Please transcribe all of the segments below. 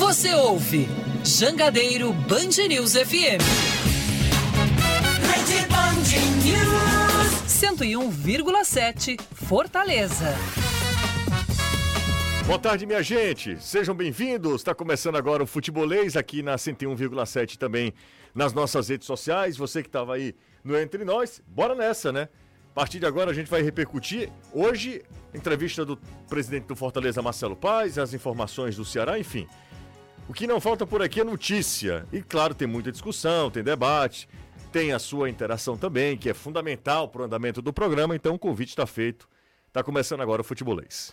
Você ouve Jangadeiro Band News FM. Rede Band News. 101,7 Fortaleza. Boa tarde, minha gente. Sejam bem-vindos. Está começando agora o Futebolês aqui na 101,7 também nas nossas redes sociais. Você que estava aí no Entre Nós, bora nessa, né? A partir de agora a gente vai repercutir hoje entrevista do presidente do Fortaleza, Marcelo Paz, as informações do Ceará, enfim. O que não falta por aqui é notícia. E claro, tem muita discussão, tem debate, tem a sua interação também, que é fundamental para o andamento do programa. Então o convite está feito. Está começando agora o Futebolês.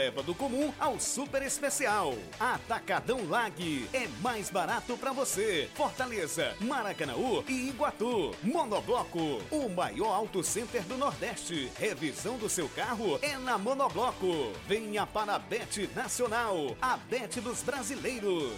do comum ao super especial. Atacadão Lag é mais barato para você. Fortaleza, Maracanaú e Iguatu. Monobloco, o maior auto center do Nordeste. Revisão do seu carro é na Monobloco. Venha para a Bet Nacional, a Bet dos brasileiros.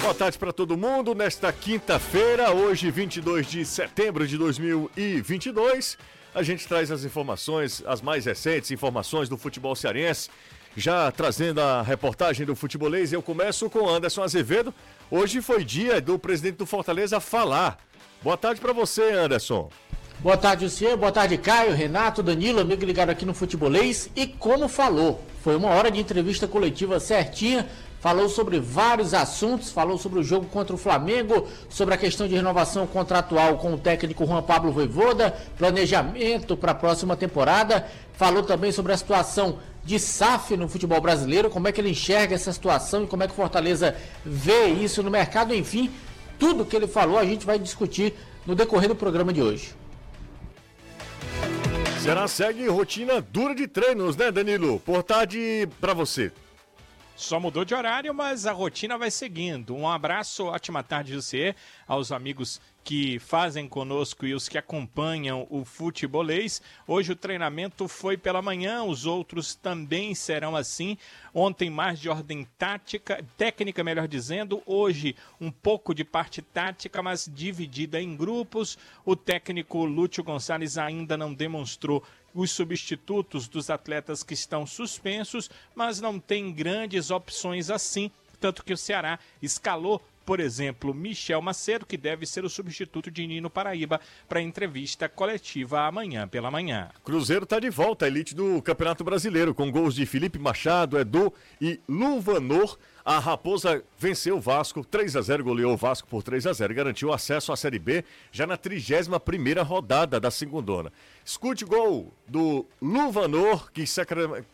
Boa tarde para todo mundo nesta quinta-feira, hoje 22 de setembro de 2022 a gente traz as informações, as mais recentes informações do futebol cearense. Já trazendo a reportagem do futebolês, eu começo com Anderson Azevedo. Hoje foi dia do presidente do Fortaleza falar. Boa tarde para você, Anderson. Boa tarde, Luciano. Boa tarde, Caio, Renato, Danilo, amigo ligado aqui no Futebolês. E como falou, foi uma hora de entrevista coletiva certinha falou sobre vários assuntos, falou sobre o jogo contra o Flamengo, sobre a questão de renovação contratual com o técnico Juan Pablo Voivoda, planejamento para a próxima temporada, falou também sobre a situação de SAF no futebol brasileiro, como é que ele enxerga essa situação e como é que o Fortaleza vê isso no mercado, enfim, tudo que ele falou a gente vai discutir no decorrer do programa de hoje. Será segue rotina dura de treinos, né, Danilo? Por tarde para você. Só mudou de horário, mas a rotina vai seguindo. Um abraço, ótima tarde, José, aos amigos que fazem conosco e os que acompanham o futebolês. Hoje o treinamento foi pela manhã, os outros também serão assim. Ontem mais de ordem tática, técnica, melhor dizendo. Hoje um pouco de parte tática, mas dividida em grupos. O técnico Lúcio Gonçalves ainda não demonstrou os substitutos dos atletas que estão suspensos, mas não tem grandes opções assim, tanto que o Ceará escalou por exemplo, Michel Macedo, que deve ser o substituto de Nino Paraíba para entrevista coletiva amanhã pela manhã. Cruzeiro está de volta à elite do Campeonato Brasileiro, com gols de Felipe Machado, Edu e Luvanor. A Raposa venceu o Vasco, 3 a 0 goleou o Vasco por 3 a 0 e garantiu acesso à Série B já na 31ª rodada da segundona. Escute o gol do Luvanor, que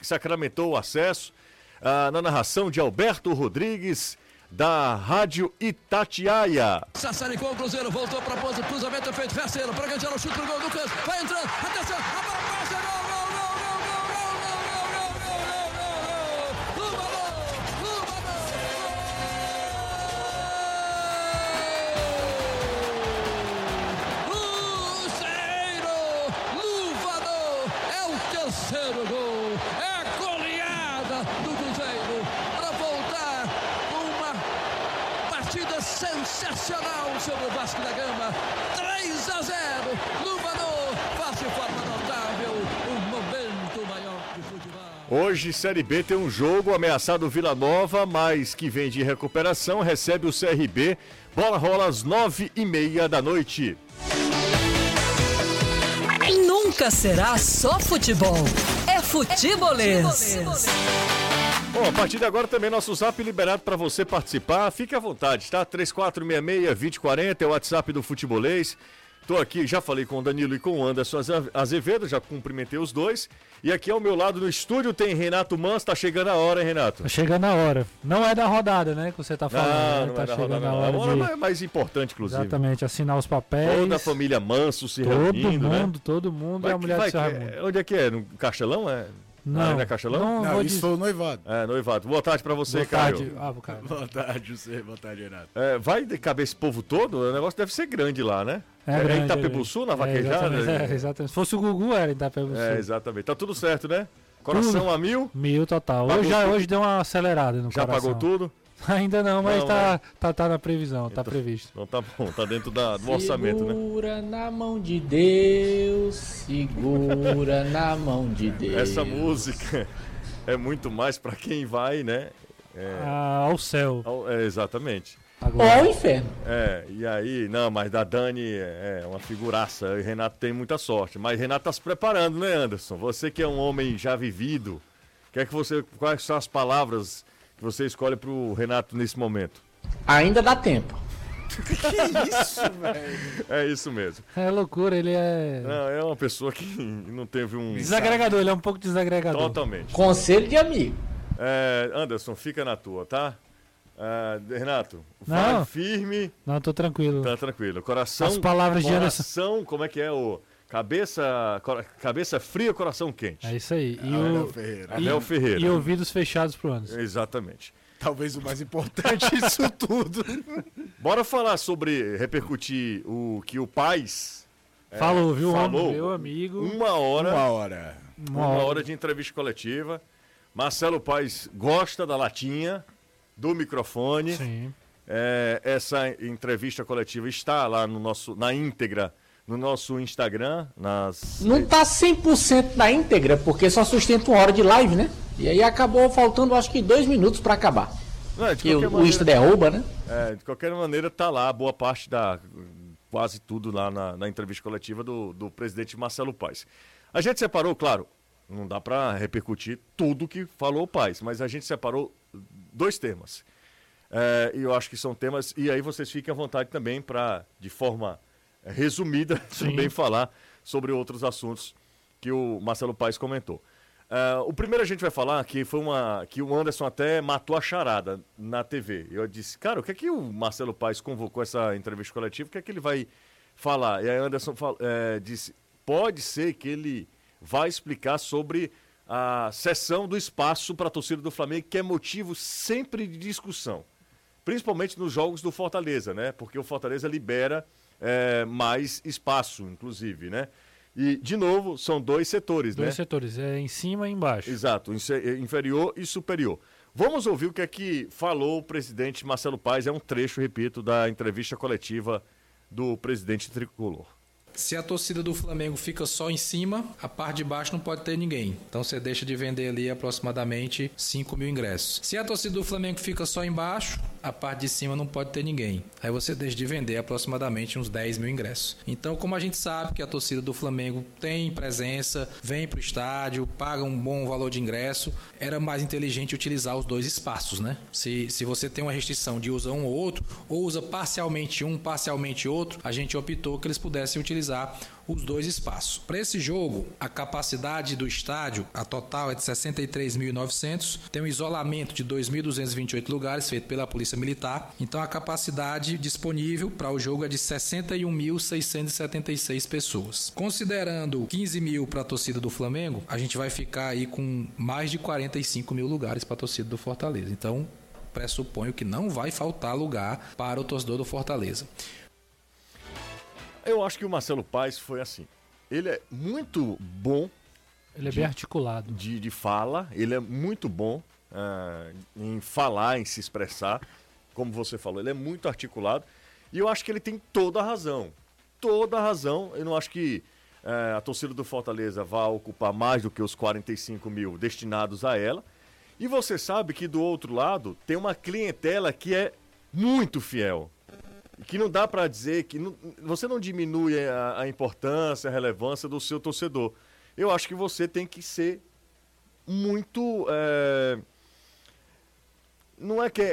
sacramentou o acesso, ah, na narração de Alberto Rodrigues da Rádio Itatiaia. Sassaricou o Cruzeiro, voltou para a pose, cruzamento feito, Ferceiro, para ganhar o chute pro gol, Lucas, vai entrando, atenção, a sobre o Vasco da Gama, 3 a 0, Luvanor faz de forma notável um momento maior de futebol. Hoje, Série B tem um jogo ameaçado Vila Nova, mas que vem de recuperação, recebe o CRB. Bola rola às nove e meia da noite. Nunca será só futebol. É futebolês. Bom, a partir de agora também nosso zap liberado para você participar. Fique à vontade, tá? 3466-2040 é o WhatsApp do Futebolês. Tô aqui, já falei com o Danilo e com o Anderson Azevedo, já cumprimentei os dois. E aqui ao meu lado no estúdio tem Renato Mans, tá chegando a hora, hein, Renato? Tá chegando a hora. Não é da rodada, né, que você tá falando. Não, né? não tá é da chegando rodada, a não. hora É uma de... hora mais importante, inclusive. Exatamente, assinar os papéis. Toda a família Manso se Todo reunindo, mundo, né? todo mundo Vai e a mulher vai de Raimundo. Onde é que é? No Castelão? É? Não, Arena Castelão? não, Não, vou isso dizer. foi o noivado. É, noivado. Boa tarde pra você, Boa Caio. tarde. Ah. Boa tarde, você. Boa tarde, Renato. É, vai de caber esse povo todo? O negócio deve ser grande lá, né? É, em grande, Itapebuçu, na é, vaquejada? exatamente, é, exatamente. Se fosse o Gugu, era em Itapebuçu. É, exatamente. Tá tudo certo, né? Coração a mil? Mil total. Pagou Hoje, já, tudo? hoje deu uma acelerada no Já coração. pagou tudo? Ainda não, mas Não, tá, tá, tá na previsão, tá Então- previsto. Então tá bom, tá dentro da- do orçamento, né? Segura na mão de Deus, segura na mão de Deus. Essa música é muito mais pra quem vai, né? É, Ah, ao céu. ao- é, exatamente. Ou Agora. ao inferno. É, e aí, não, mas da Dani é uma figuraça. E Renato tem muita sorte. Mas Renato tá se preparando, né, Anderson? Você que é um homem já vivido, quer que você, quais são as palavras que você escolhe pro Renato nesse momento? Ainda dá tempo. Que isso, velho? É isso mesmo. É loucura, ele é. Não, é uma pessoa que não teve um. Desagregador, ele é um pouco desagregador. Totalmente. Conselho de amigo. É, Anderson, fica na tua, tá? É, Renato, vai Não. firme, Não, tô tranquilo. tá tranquilo. Coração. As palavras de Anderson. Coração, como é que é o. Cabeça, cabeça fria, coração quente. É isso aí. E, Abel o, Ferreira. Abel Ferreira. e ouvidos fechados pro Anderson. Exatamente. Talvez o mais importante disso tudo. Bora falar sobre repercutir o que o Paz falou, viu, falou. Meu amigo. uma hora, Uma hora. uma hora de entrevista coletiva. Marcelo Paz gosta da latinha, do microfone. Sim. É, essa entrevista coletiva está lá no nosso, na íntegra no nosso Instagram, nas Não tá 100% na íntegra, porque só sustenta uma hora de live, né? E aí acabou faltando, acho que dois minutos pra acabar. Não, de Que o, o Insta maneira, derruba, né? é, de qualquer maneira tá lá boa parte da quase tudo lá na, na entrevista coletiva do, do presidente Marcelo Paes. A gente separou, claro, não dá para repercutir tudo que falou o Paes, mas a gente separou dois temas. É, e eu acho que são temas e aí vocês fiquem à vontade também para de forma resumida também falar sobre outros assuntos que o Marcelo Paes comentou. Ah, o primeiro a gente vai falar que foi uma que o Anderson até matou a charada na TV. Eu disse, cara, o que é que o Marcelo Paes convocou essa entrevista coletiva? O que é que ele vai falar? E aí Anderson eh, disse, pode ser que ele vai explicar sobre a cessão do espaço para a torcida do Flamengo, que é motivo sempre de discussão principalmente nos jogos do Fortaleza, né? Porque o Fortaleza libera é, mais espaço, inclusive, né? E, de novo, são dois setores, Dois né? setores, é em cima e embaixo. Exato, inse- inferior e superior. Vamos ouvir o que é que falou o presidente Marcelo Paes, é um trecho, repito, da entrevista coletiva do presidente tricolor. Se a torcida do Flamengo fica só em cima, a parte de baixo não pode ter ninguém. Então você deixa de vender ali aproximadamente 5 mil ingressos. Se a torcida do Flamengo fica só embaixo, a parte de cima não pode ter ninguém. Aí você deixa de vender aproximadamente uns 10 mil ingressos. Então, como a gente sabe que a torcida do Flamengo tem presença, vem para o estádio, paga um bom valor de ingresso, era mais inteligente utilizar os dois espaços, né? Se, se você tem uma restrição de usar um ou outro, ou usa parcialmente um, parcialmente outro, a gente optou que eles pudessem utilizar os dois espaços. Para esse jogo, a capacidade do estádio, a total é de 63.900, tem um isolamento de 2.228 lugares feito pela Polícia Militar. Então a capacidade disponível para o jogo é de 61.676 pessoas. Considerando 15 mil para a torcida do Flamengo, a gente vai ficar aí com mais de 45 mil lugares para a torcida do Fortaleza. Então pressuponho que não vai faltar lugar para o torcedor do Fortaleza. Eu acho que o Marcelo Paes foi assim. Ele é muito bom Ele é bem articulado. de, de fala, ele é muito bom ah, em falar, em se expressar. Como você falou, ele é muito articulado. E eu acho que ele tem toda a razão. Toda a razão. Eu não acho que eh, a torcida do Fortaleza vá ocupar mais do que os 45 mil destinados a ela. E você sabe que do outro lado tem uma clientela que é muito fiel. Que não dá para dizer que. não- você não diminui a, a importância, a relevância do seu torcedor. Eu acho que você tem que ser muito. eh, não é que é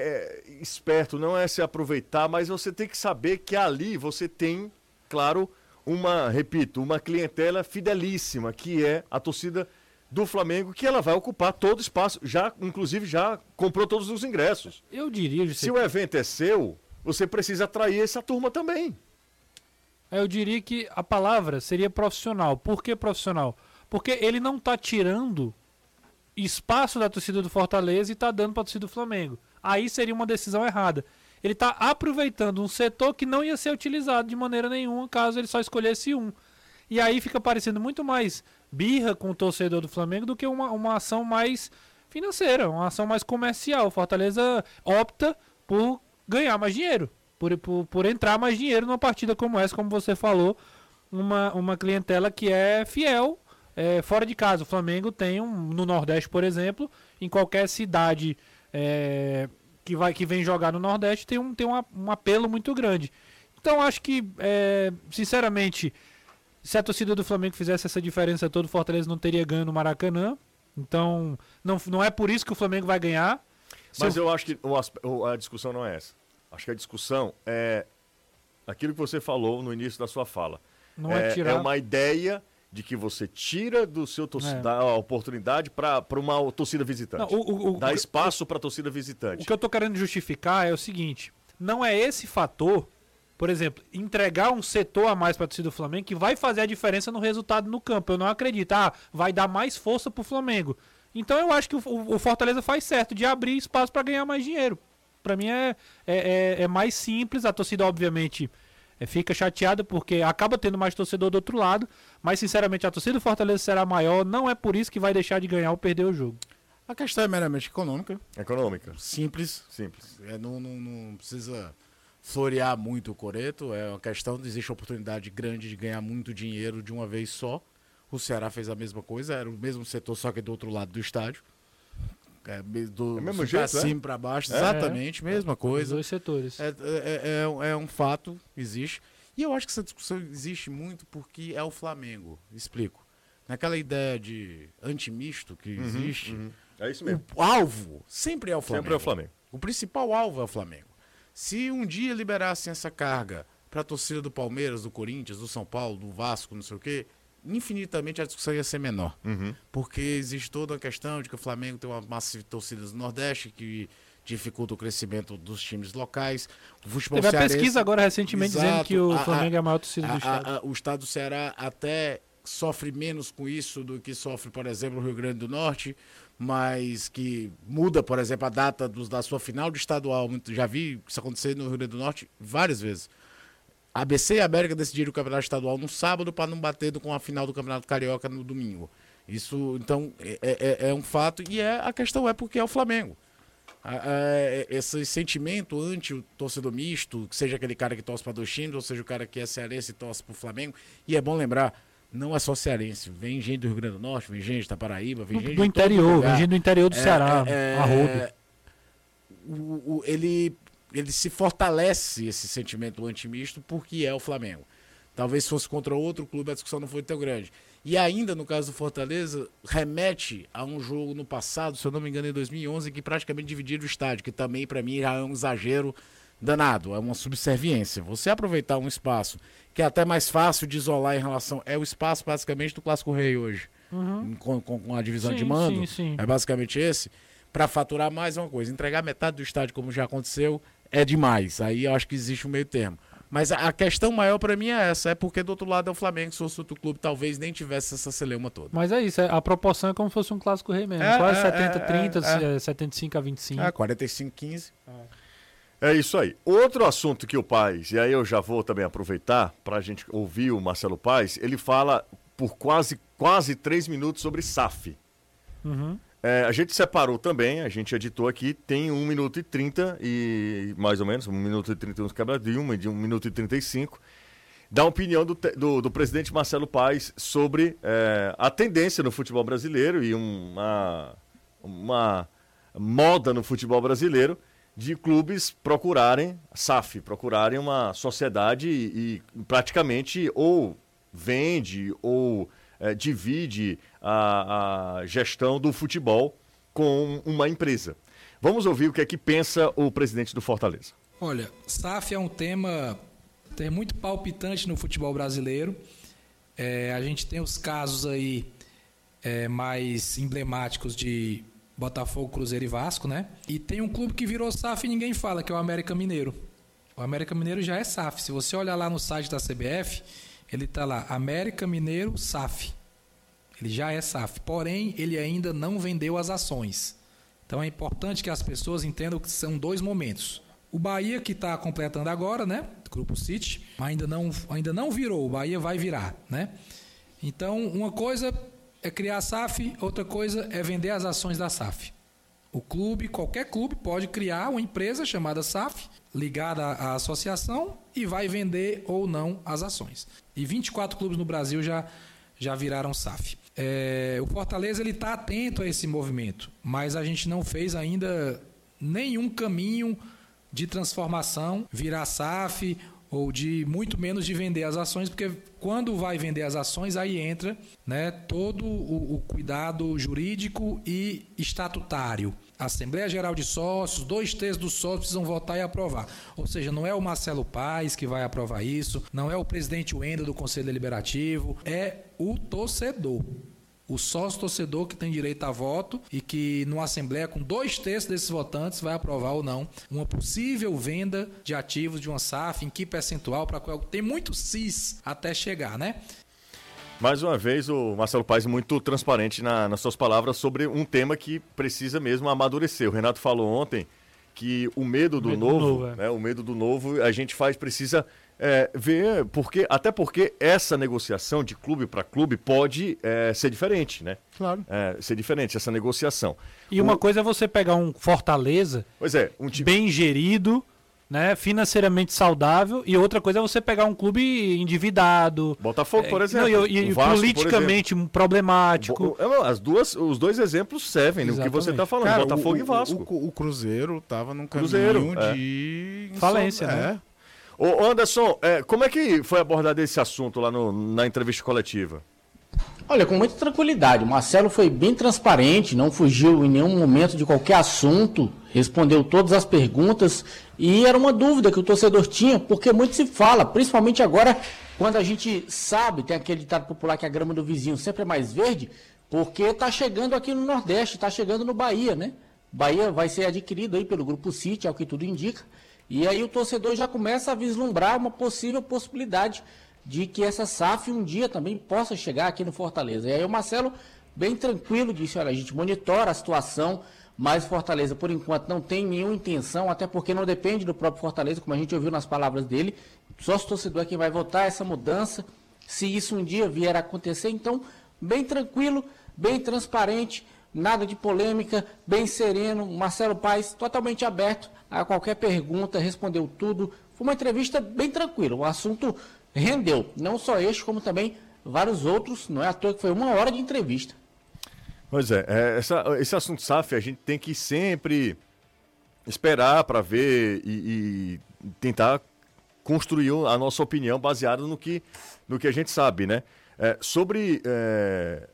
é esperto, não é se aproveitar, mas você tem que saber que ali você tem, claro, uma, repito, uma clientela fidelíssima, que é a torcida do Flamengo, que ela vai ocupar todo o espaço, já, inclusive já comprou todos os ingressos. Eu diria, Se o evento é seu, você precisa atrair essa turma também. eu diria que a palavra seria profissional. Por que profissional? Porque ele não está tirando espaço da torcida do Fortaleza e tá dando pra torcida do Flamengo. Aí seria uma decisão errada. Ele tá aproveitando um setor que não ia ser utilizado de maneira nenhuma caso ele só escolhesse um. E aí fica parecendo muito mais birra com o torcedor do Flamengo do que uma, uma ação mais financeira, uma ação mais comercial. O Fortaleza opta por ganhar mais dinheiro, por, por, por entrar mais dinheiro numa partida como essa, como você falou, uma, uma clientela que é fiel é, fora de casa. O Flamengo tem um, no Nordeste, por exemplo, em qualquer cidade é, que, vai, que vem jogar no Nordeste, tem um, tem um, a- um apelo muito grande. Então acho que, é, sinceramente, se a torcida do Flamengo fizesse essa diferença toda, o Fortaleza não teria ganho no Maracanã. Então, não, não é por isso que o Flamengo vai ganhar. Mas o- eu acho que o o- a discussão não é essa. Acho que a discussão é aquilo que você falou no início da sua fala. Não é é, tirar- é uma ideia de que você tira do seu torcida, É. dá a oportunidade para uma torcida visitante. Não, o- o- o- Dá o- espaço para a torcida visitante. O que eu tô querendo justificar é o seguinte: não é esse fator, por exemplo, entregar um setor a mais para a torcida do Flamengo que vai fazer a diferença no resultado no campo. Eu não acredito. Ah, vai dar mais força pro Flamengo. Então eu acho que o, o- Fortaleza faz certo de abrir espaço para ganhar mais dinheiro. Para mim é, é, é- é mais simples. A torcida, obviamente, é, fica chateada porque acaba tendo mais torcedor do outro lado. Mas, sinceramente, a torcida do Fortaleza será maior. Não é por isso que vai deixar de ganhar ou perder o jogo. A questão é meramente econômica, Econômica. simples. Simples. É, não, não, não precisa florear muito o coreto. É uma questão de existe oportunidade grande de ganhar muito dinheiro de uma vez só. O Ceará fez a mesma coisa, era o mesmo setor, só que do outro lado do estádio. É, do, É mesmo pra jeito, é? cima para baixo, É. exatamente, mesma Os coisa. dois setores. É, é, é, um- é um fato, existe. E eu acho que essa discussão existe muito porque é o Flamengo. Explico. Naquela ideia de antimisto que existe, É isso mesmo. o alvo sempre é o Flamengo. Sempre é o Flamengo. O principal alvo é o Flamengo. Se um dia liberassem essa carga para a torcida do Palmeiras, do Corinthians, do São Paulo, do Vasco, não sei o quê, infinitamente a discussão ia ser menor. Porque existe toda a questão de que o Flamengo tem uma massa de torcidas no Nordeste que dificulta o crescimento dos times locais. O futebol Teve a cearense- pesquisa agora recentemente dizendo Exato. que o A- Flamengo a- é a maior torcida do a- estado. a- a- o estado do Ceará até sofre menos com isso do que sofre, por exemplo, o Rio Grande do Norte, mas que muda, por exemplo, a data dos- da sua final de estadual. Já vi isso acontecer no Rio Grande do Norte várias vezes. ABC e América decidiram o campeonato estadual no sábado para não bater com a final do campeonato carioca no domingo. Isso, então, é, é- é um fato e é, a questão é porque é o Flamengo. A- esse sentimento anti o torcedor misto, que seja aquele cara que torce para dois times, ou seja o cara que é cearense e torce para o Flamengo. E é bom lembrar, não é só cearense. Vem gente do Rio Grande do Norte, vem gente da Paraíba, vem Do, gente do todo interior, vem gente do interior do É, Ceará, é, é, o- o- ele, ele se fortalece esse sentimento antimisto porque é o Flamengo. Talvez se fosse contra outro clube a discussão não foi tão grande. E ainda no caso do Fortaleza, remete a um jogo no passado, se eu não me engano, em 2011, que praticamente dividiram o estádio, que também para mim já é um exagero danado, é uma subserviência. Você aproveitar um espaço que é até mais fácil de isolar em relação. É o espaço basicamente do Clássico Rei hoje. Com, com- com a divisão Sim, de mando. sim, sim. É basicamente esse. Para faturar mais uma coisa. Entregar metade do estádio, como já aconteceu, é demais. Aí eu acho que existe um meio termo. Mas a, questão maior para mim é essa: é porque do outro lado é o Flamengo. Se fosse outro clube, talvez nem tivesse essa celeuma toda. Mas é isso, é- a proporção é como se fosse um clássico rei mesmo. É, Quase é, 70 é, 30, é, é, 75 a 25. É, 45-15. É isso aí. Outro assunto que o Paz, e aí eu já vou também aproveitar para a gente ouvir o Marcelo Paz, ele fala por quase, quase três minutos sobre SAF. Uhum. É, a gente separou também, a gente editou aqui, tem 1 minuto e 30, e mais ou menos, 1 minuto e 31 quebradinho, uma de 1 minuto e 35, da opinião do, do, do presidente Marcelo Paes sobre é, a tendência no futebol brasileiro e uma, uma moda no futebol brasileiro de clubes procurarem, SAF, procurarem uma sociedade e, e praticamente ou vende ou é, divide a, a gestão do futebol com uma empresa. Vamos ouvir o que é que pensa o presidente do Fortaleza. Olha, SAF é um tema tem muito palpitante no futebol brasileiro. É, a gente tem os casos aí é, mais emblemáticos de Botafogo, Cruzeiro e Vasco, né? E tem um clube que virou SAF e ninguém fala, que é o América Mineiro. O América Mineiro já é SAF. Se você olhar lá no site da CBF, ele tá lá, América Mineiro SAF. Ele já é SAF, porém ele ainda não vendeu as ações. Então é importante que as pessoas entendam que são dois momentos. O Bahia que está completando agora, né? Grupo City, ainda não, ainda não virou. O Bahia vai virar, né? Então uma coisa é criar a SAF, outra coisa é vender as ações da SAF. O clube, qualquer clube, pode criar uma empresa chamada SAF, ligada à associação, e vai vender ou não as ações. E 24 clubes no Brasil já, já viraram SAF. É, o Fortaleza ele está atento a esse movimento, mas a gente não fez ainda nenhum caminho de transformação, virar SAF ou de muito menos de vender as ações, porque quando vai vender as ações, aí entra né, todo o, o cuidado jurídico e estatutário. Assembleia Geral de Sócios, dois terços dos sócios precisam votar e aprovar. Ou seja, não é o Marcelo Paes que vai aprovar isso, não é o presidente Wendel do Conselho Deliberativo, é o torcedor. O sócio torcedor que tem direito a voto e que, numa Assembleia, com dois terços desses votantes, vai aprovar ou não uma possível venda de ativos de uma SAF, em que percentual, para qual tem muito CIS até chegar, né? Mais uma vez, o Marcelo Paes muito transparente na, nas suas palavras sobre um tema que precisa mesmo amadurecer. O Renato falou ontem que o medo do medo novo, do novo é. né, o medo do novo, a gente faz, precisa é, ver, porque, até porque essa negociação de clube para clube pode é, ser diferente, né? Claro. É, ser diferente, essa negociação. E o... uma coisa é você pegar um Fortaleza pois é, um time... bem gerido né, financeiramente saudável, e outra coisa é você pegar um clube endividado. Botafogo, por exemplo. Não, e, e Vasco, politicamente exemplo. problemático. É, as duas, os dois exemplos servem no que você está falando, Cara, Botafogo o, e Vasco. O, o, Cruzeiro estava num caminho Cruzeiro, é. de falência, né? É. Ô Anderson, é, como é que foi abordado esse assunto lá no, na entrevista coletiva? Olha, com muita tranquilidade. O Marcelo foi bem transparente, não fugiu em nenhum momento de qualquer assunto, respondeu todas as perguntas e era uma dúvida que o torcedor tinha, porque muito se fala, principalmente agora, quando a gente sabe, tem aquele ditado popular que a grama do vizinho sempre é mais verde, porque está chegando aqui no Nordeste, está chegando no Bahia, né? Bahia vai ser adquirido aí pelo Grupo City, é o que tudo indica. E aí o torcedor já começa a vislumbrar uma possível possibilidade de que essa SAF um dia também possa chegar aqui no Fortaleza. E aí o Marcelo, bem tranquilo, disse: olha, a gente monitora a situação, mas Fortaleza, por enquanto, não tem nenhuma intenção, até porque não depende do próprio Fortaleza, como a gente ouviu nas palavras dele. Só o torcedor é quem vai votar essa mudança, se isso um dia vier a acontecer. Então, bem tranquilo, bem transparente, nada de polêmica, bem sereno. Marcelo Paes totalmente aberto a qualquer pergunta, respondeu tudo. Foi uma entrevista bem tranquila. O assunto rendeu. Não só este, como também vários outros. Não é à toa que foi uma hora de entrevista. Pois é, é essa, esse assunto SAF a gente tem que sempre esperar para ver e, e, tentar construir a nossa opinião baseada no que, no que a gente sabe, né? É, sobre é,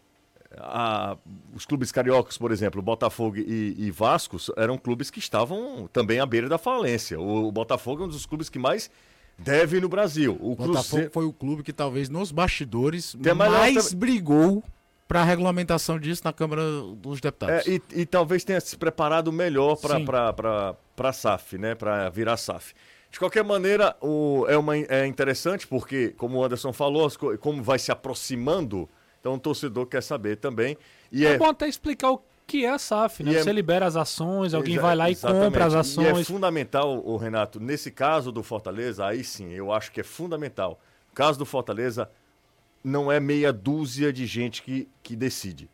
a, os clubes cariocas, por exemplo, Botafogo e, e, Vasco, eram clubes que estavam também à beira da falência. O, o Botafogo é um dos clubes que mais deve no Brasil. O Botafogo Cruzeiro... foi o clube que talvez nos bastidores Tem mais brigou para a regulamentação disso na Câmara dos Deputados. É, e, e, talvez tenha se preparado melhor para a SAF, né? para virar SAF. De qualquer maneira, o, é, uma, é interessante porque, como o Anderson falou, como vai se aproximando, então o torcedor quer saber também. E é, é bom até explicar o que é a SAF, né? É Você é... libera as ações, alguém Exa vai lá e exatamente. compra as ações. E é fundamental, o Renato, nesse caso do Fortaleza, aí sim, eu acho que é fundamental. No caso do Fortaleza, não é meia dúzia de gente que, que decide.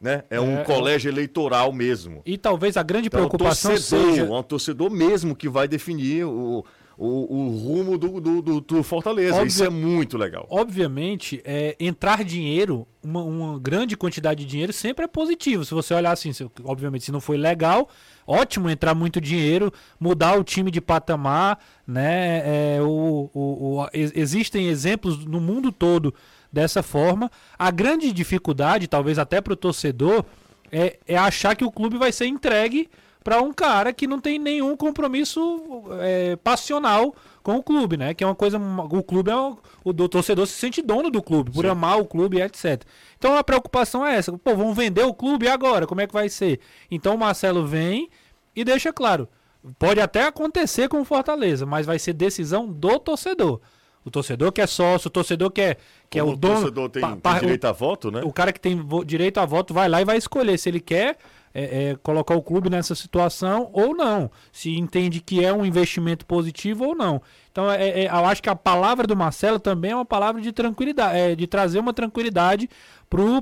Né? É, é um colégio eleitoral mesmo. E talvez a grande então, preocupação torcedor, seja... É um torcedor mesmo que vai definir o, o, o rumo do, do, do, do Fortaleza. Isso é muito legal. Obviamente, é, entrar dinheiro, uma, uma, grande quantidade de dinheiro, sempre é positivo. Se você olhar assim, se, obviamente, se não foi legal, ótimo entrar muito dinheiro, mudar o time de patamar. Né? É, o, o, o, existem exemplos no mundo todo dessa forma. A grande dificuldade, talvez até para o torcedor, é, é achar que o clube vai ser entregue para um cara que não tem nenhum compromisso é, passional com o clube, né? Que é uma coisa. O clube é. O, o torcedor se sente dono do clube, por Sim. amar o clube, etc. Então a preocupação é essa. Pô, vamos vender o clube agora, como é que vai ser? Então o Marcelo vem e deixa claro. Pode até acontecer com o Fortaleza, mas vai ser decisão do torcedor. O torcedor que é sócio, o torcedor que é, que é o dono. torcedor tem, pa- tem pa- direito a voto, né? o cara que tem vo- direito a voto vai lá e vai escolher se ele quer é, é, colocar o clube nessa situação ou não. Se entende que é um investimento positivo ou não. Então, é, é, eu acho que a palavra do Marcelo também é uma palavra de tranquilidade, é, de trazer uma tranquilidade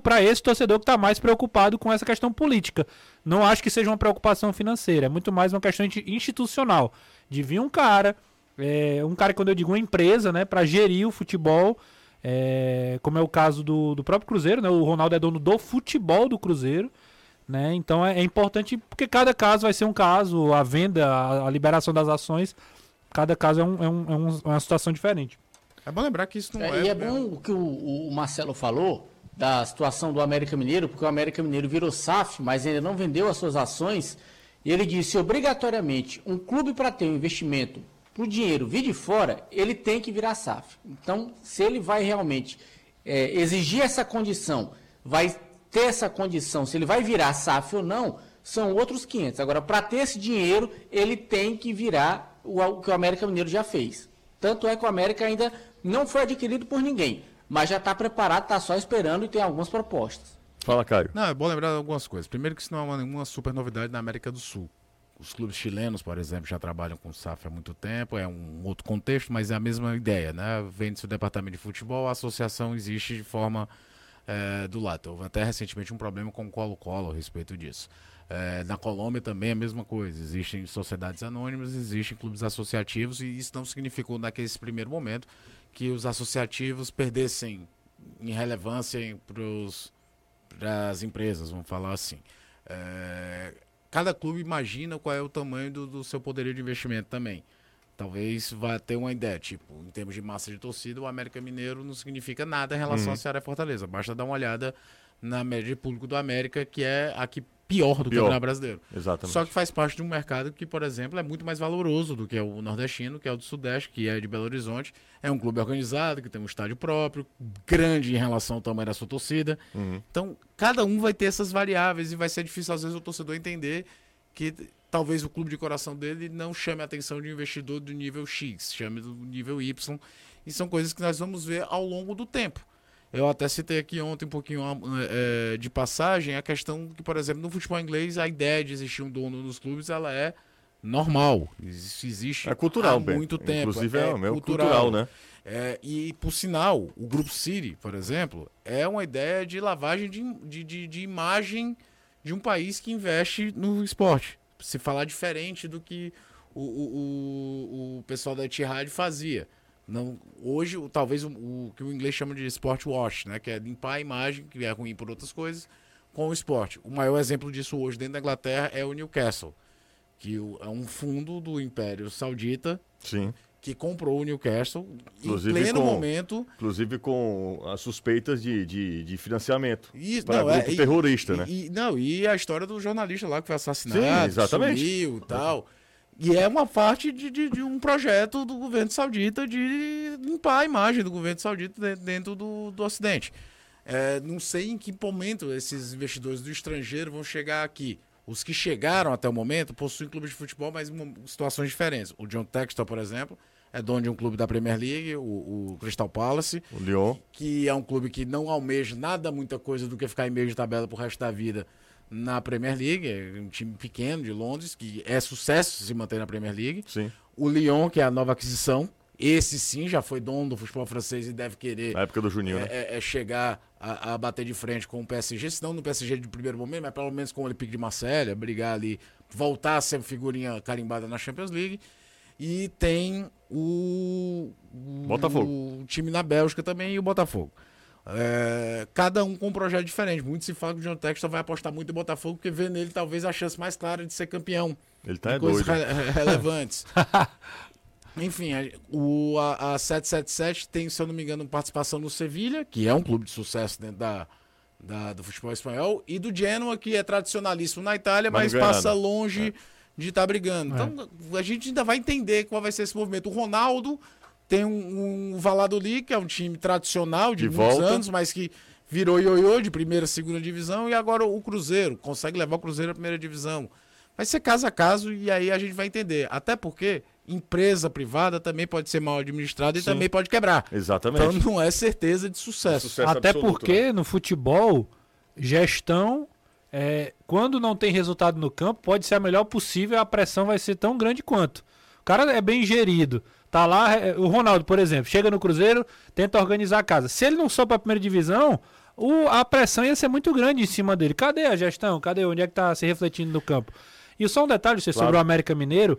para esse torcedor que está mais preocupado com essa questão política. Não acho que seja uma preocupação financeira, é muito mais uma questão institucional. De vir um cara, é, um cara, quando eu digo uma empresa, né, para gerir o futebol é, como é o caso do, do próprio Cruzeiro, né? O Ronaldo é dono do futebol do Cruzeiro, né? Então é, é importante porque cada caso vai ser um caso, a venda, a, a liberação das ações, cada caso é, um, é, um- é um- é uma situação diferente. É bom lembrar que isso não É, é. e é bom o que o, o Marcelo falou da situação do América Mineiro, porque o América Mineiro virou SAF, mas ainda não vendeu as suas ações. E ele disse: obrigatoriamente, um clube para ter um investimento para o dinheiro vir de fora, ele tem que virar SAF. Então, se ele vai realmente é, exigir essa condição, vai ter essa condição, se ele vai virar SAF ou não, são outros 500. Agora, para ter esse dinheiro, ele tem que virar o, o que o América Mineiro já fez. Tanto é que o América ainda não foi adquirido por ninguém, mas já está preparado, está só esperando e tem algumas propostas. Fala, Caio. Não, é bom lembrar algumas coisas. Primeiro que isso não é uma, nenhuma super novidade na América do Sul. Os clubes chilenos, por exemplo, já trabalham com SAF há muito tempo, é um outro contexto, mas é a mesma ideia, né? Vende-se o departamento de futebol, a associação existe de forma eh, do lado. Houve até recentemente um problema com o Colo-Colo a respeito disso. Eh, na Colômbia também é a mesma coisa. Existem sociedades anônimas, existem clubes associativos, e isso não significou, naquele primeiro momento, que os associativos perdessem em relevância para as empresas, vamos falar assim. É, cada clube imagina qual é o tamanho do, do seu poderio de investimento também. Talvez vá ter uma ideia, tipo, em termos de massa de torcida, o América Mineiro não significa nada em relação Uhum. ao Ceará e Fortaleza. Basta dar uma olhada na média de público do América, que é a que pior do Pior. Campeonato Brasileiro. Exatamente. Só que faz parte de um mercado que, por exemplo, é muito mais valoroso do que o nordestino, que é o do Sudeste, que é de Belo Horizonte. É um clube organizado, que tem um estádio próprio, grande em relação ao tamanho da sua torcida. Uhum. Então, cada um vai ter essas variáveis e vai ser difícil, às vezes, o torcedor entender que talvez o clube de coração dele não chame a atenção de um investidor do nível X, chame do nível Y. E são coisas que nós vamos ver ao longo do tempo. Eu até citei aqui ontem um pouquinho eh, de passagem a questão que, por exemplo, no futebol inglês, a ideia de existir um dono nos clubes, ela é normal. Isso existe É cultural, há muito tempo. Inclusive é, é cultural, né? É, e, por sinal, o Grupo City, por exemplo, é uma ideia de lavagem de, de, de, de imagem de um país que investe no esporte. Se falar diferente do que o, o, o, pessoal da Etihad fazia. Não, hoje, talvez o, o que o inglês chama de sport wash, né? que é limpar a imagem, que é ruim por outras coisas, com o esporte. O maior exemplo disso hoje dentro da Inglaterra é o Newcastle, que é um fundo do Império Saudita Sim. Que comprou o Newcastle Inclusive em pleno com- momento. Inclusive com as suspeitas de, de, de financiamento E, para não, é, grupo e- terrorista, e- né? E, não, e a história do jornalista lá que foi assassinado, Sim, exatamente. sumiu e tal. E é uma parte de, de, de um projeto do governo saudita de limpar a imagem do governo saudita de- dentro do, do Ocidente. É, não sei em que momento esses investidores do estrangeiro vão chegar aqui. Os que chegaram até o momento possuem clubes de futebol, mas em situações diferentes. O John Textor, por exemplo, é dono de um clube da Premier League, o, o Crystal Palace O Lyon. que é um clube que não almeja nada, muita coisa do que ficar em meio de tabela pro resto da vida na Premier League. É um time pequeno de Londres, que é sucesso se manter na Premier League. Sim. O Lyon, que é a nova aquisição. Esse sim já foi dono do futebol francês e deve querer Na época do Juninho, né? é, é- é chegar a, a bater de frente com o PSG, se não no PSG de primeiro momento, mas pelo menos com o Olympique de Marselha, brigar ali, voltar a ser figurinha carimbada na Champions League. E tem o, o- Botafogo. o time na Bélgica também e o Botafogo. É, cada um com um projeto diferente. Muito se fala que o John Textor vai apostar muito em Botafogo, porque vê nele talvez a chance mais clara de ser campeão Ele tá é coisas doido. re- relevantes. Enfim, a, o, a, a 777 tem, se eu não me engano, participação no Sevilha, que é um clube de sucesso dentro da, da- do futebol espanhol, e do Genoa, que é tradicionalíssimo na Itália, Mas mas, passa nada. longe de estar brigando. Então, a gente ainda vai entender qual vai ser esse movimento. O Ronaldo tem um, um Valladolid, que é um time tradicional de, De muitos volta. anos, mas que virou ioiô de primeira, segunda divisão, e agora o Cruzeiro, consegue levar o Cruzeiro à primeira divisão. Vai ser caso a caso e aí a gente vai entender. Até porque empresa privada também pode ser mal administrada e Sim. também pode quebrar. Exatamente. Então não é certeza de sucesso. Sucesso Até absoluto, porque né? no futebol, gestão, é, quando não tem resultado no campo, pode ser a melhor possível, a pressão vai ser tão grande quanto. O cara é bem gerido. Tá lá, é, o Ronaldo, por exemplo, chega no Cruzeiro, tenta organizar a casa. Se ele não sobe pra primeira divisão, o- a pressão ia ser muito grande em cima dele. Cadê a gestão? Cadê? Onde é que tá se refletindo no campo? E só um detalhe você, sobre Claro. o América Mineiro.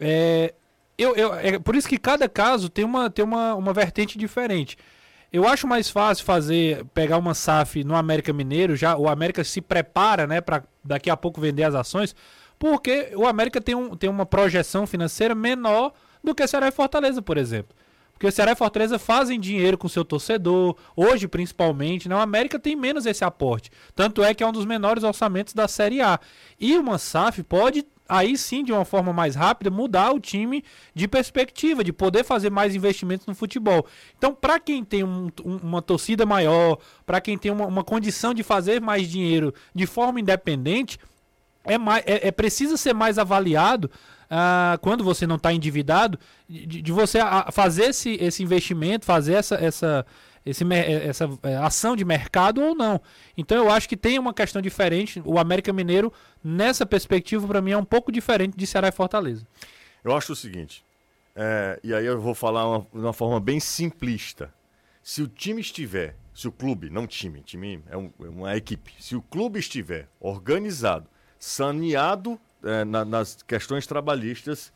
É, eu, eu- é por isso que cada caso tem uma, tem uma, uma vertente diferente. Eu acho mais fácil fazer pegar uma SAF no América Mineiro, já o América se prepara, né, para daqui a pouco vender as ações, porque o América tem, um, tem uma projeção financeira menor do que Ceará e Fortaleza, por exemplo. Porque o Ceará e Fortaleza fazem dinheiro com seu torcedor, hoje principalmente, né? O América tem menos esse aporte. Tanto é que é um dos menores orçamentos da Série A. E uma SAF pode, aí sim, de uma forma mais rápida, mudar o time de perspectiva, de poder fazer mais investimentos no futebol. Então, para quem tem um- um- uma torcida maior, para quem tem uma, uma condição de fazer mais dinheiro de forma independente, é, mais, é, é preciso ser mais avaliado ah, quando você não está endividado, de, de você a- fazer esse, esse investimento, fazer essa, essa, esse, eh, essa eh, ação de mercado ou não. Então eu acho que tem uma questão diferente. O América Mineiro, nessa perspectiva, para mim, é um pouco diferente de Ceará e Fortaleza. Eu acho o seguinte, é, e aí eu vou falar de uma forma bem simplista. Se o time estiver, se o clube, não time, time é, um- é uma equipe, se o clube estiver organizado, saneado é, na- nas questões trabalhistas,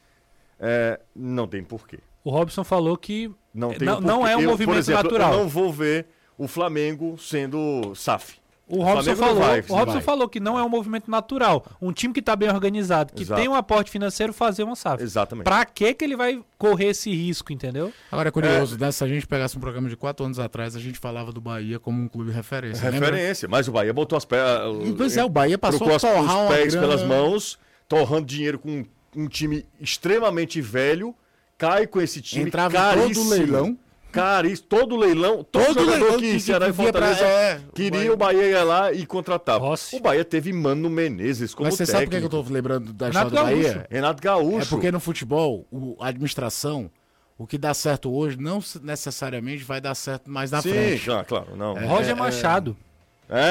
é, não tem porquê. O Robson falou que Não, tem não, um não é um Eu, movimento exemplo, natural. Eu não vou ver o Flamengo sendo SAF. O Robson, falou, vai, o Robson falou que não é um movimento natural. Um time que está bem organizado, que Exato. tem um aporte financeiro, fazer uma SAF. Exatamente. Pra que que ele vai correr esse risco, entendeu? Agora é curioso, né? Se a gente pegasse um programa de quatro anos atrás, a gente falava do Bahia como um clube referência. lembra? Referência, mas o Bahia botou as pernas. Pois é, o Bahia passou trocou a as- torrar os uma pés grana. pelas mãos, torrando dinheiro com um time extremamente velho, cai com esse time Entrava caríssimo. todo leilão. Caríssimo, todo leilão, todo, Todo jogador leilão que que- Ceará que e via pra- Fortaleza é, o queria, o Bahia ia lá e contratava. Rossi. O Bahia teve Mano Menezes como Mas você sabe por que técnico. eu tô lembrando da Renato história do Bahia? Renato Gaúcho. É porque no futebol, o- a administração, o que dá certo hoje, não necessariamente vai dar certo mais na Sim, frente. claro, claro, não. É, Roger Machado.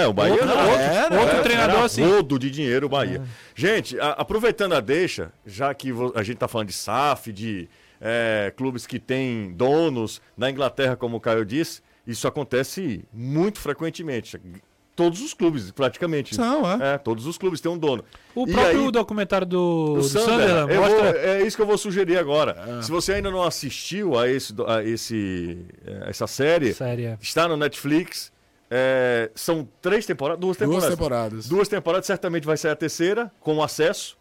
o Bahia Outro- não, outro- era, outro era, treinador era assim. rodo de dinheiro o Bahia. Gente, a- aproveitando a deixa, já que vo- a gente tá falando de SAF, de é, clubes que têm donos, na Inglaterra, como o Caio disse, isso acontece muito frequentemente. Todos os clubes, praticamente. São, é. É, todos os clubes têm um dono. O E próprio aí- documentário do, do Sunderland, Sunderland eu vou- mostra... é isso que eu vou sugerir agora. Se você ainda não assistiu a, esse, a esse, é, essa série, Série. está no Netflix. é, são três temporadas, duas Duas temporadas. temporadas. Duas temporadas, certamente vai ser a terceira, com acesso.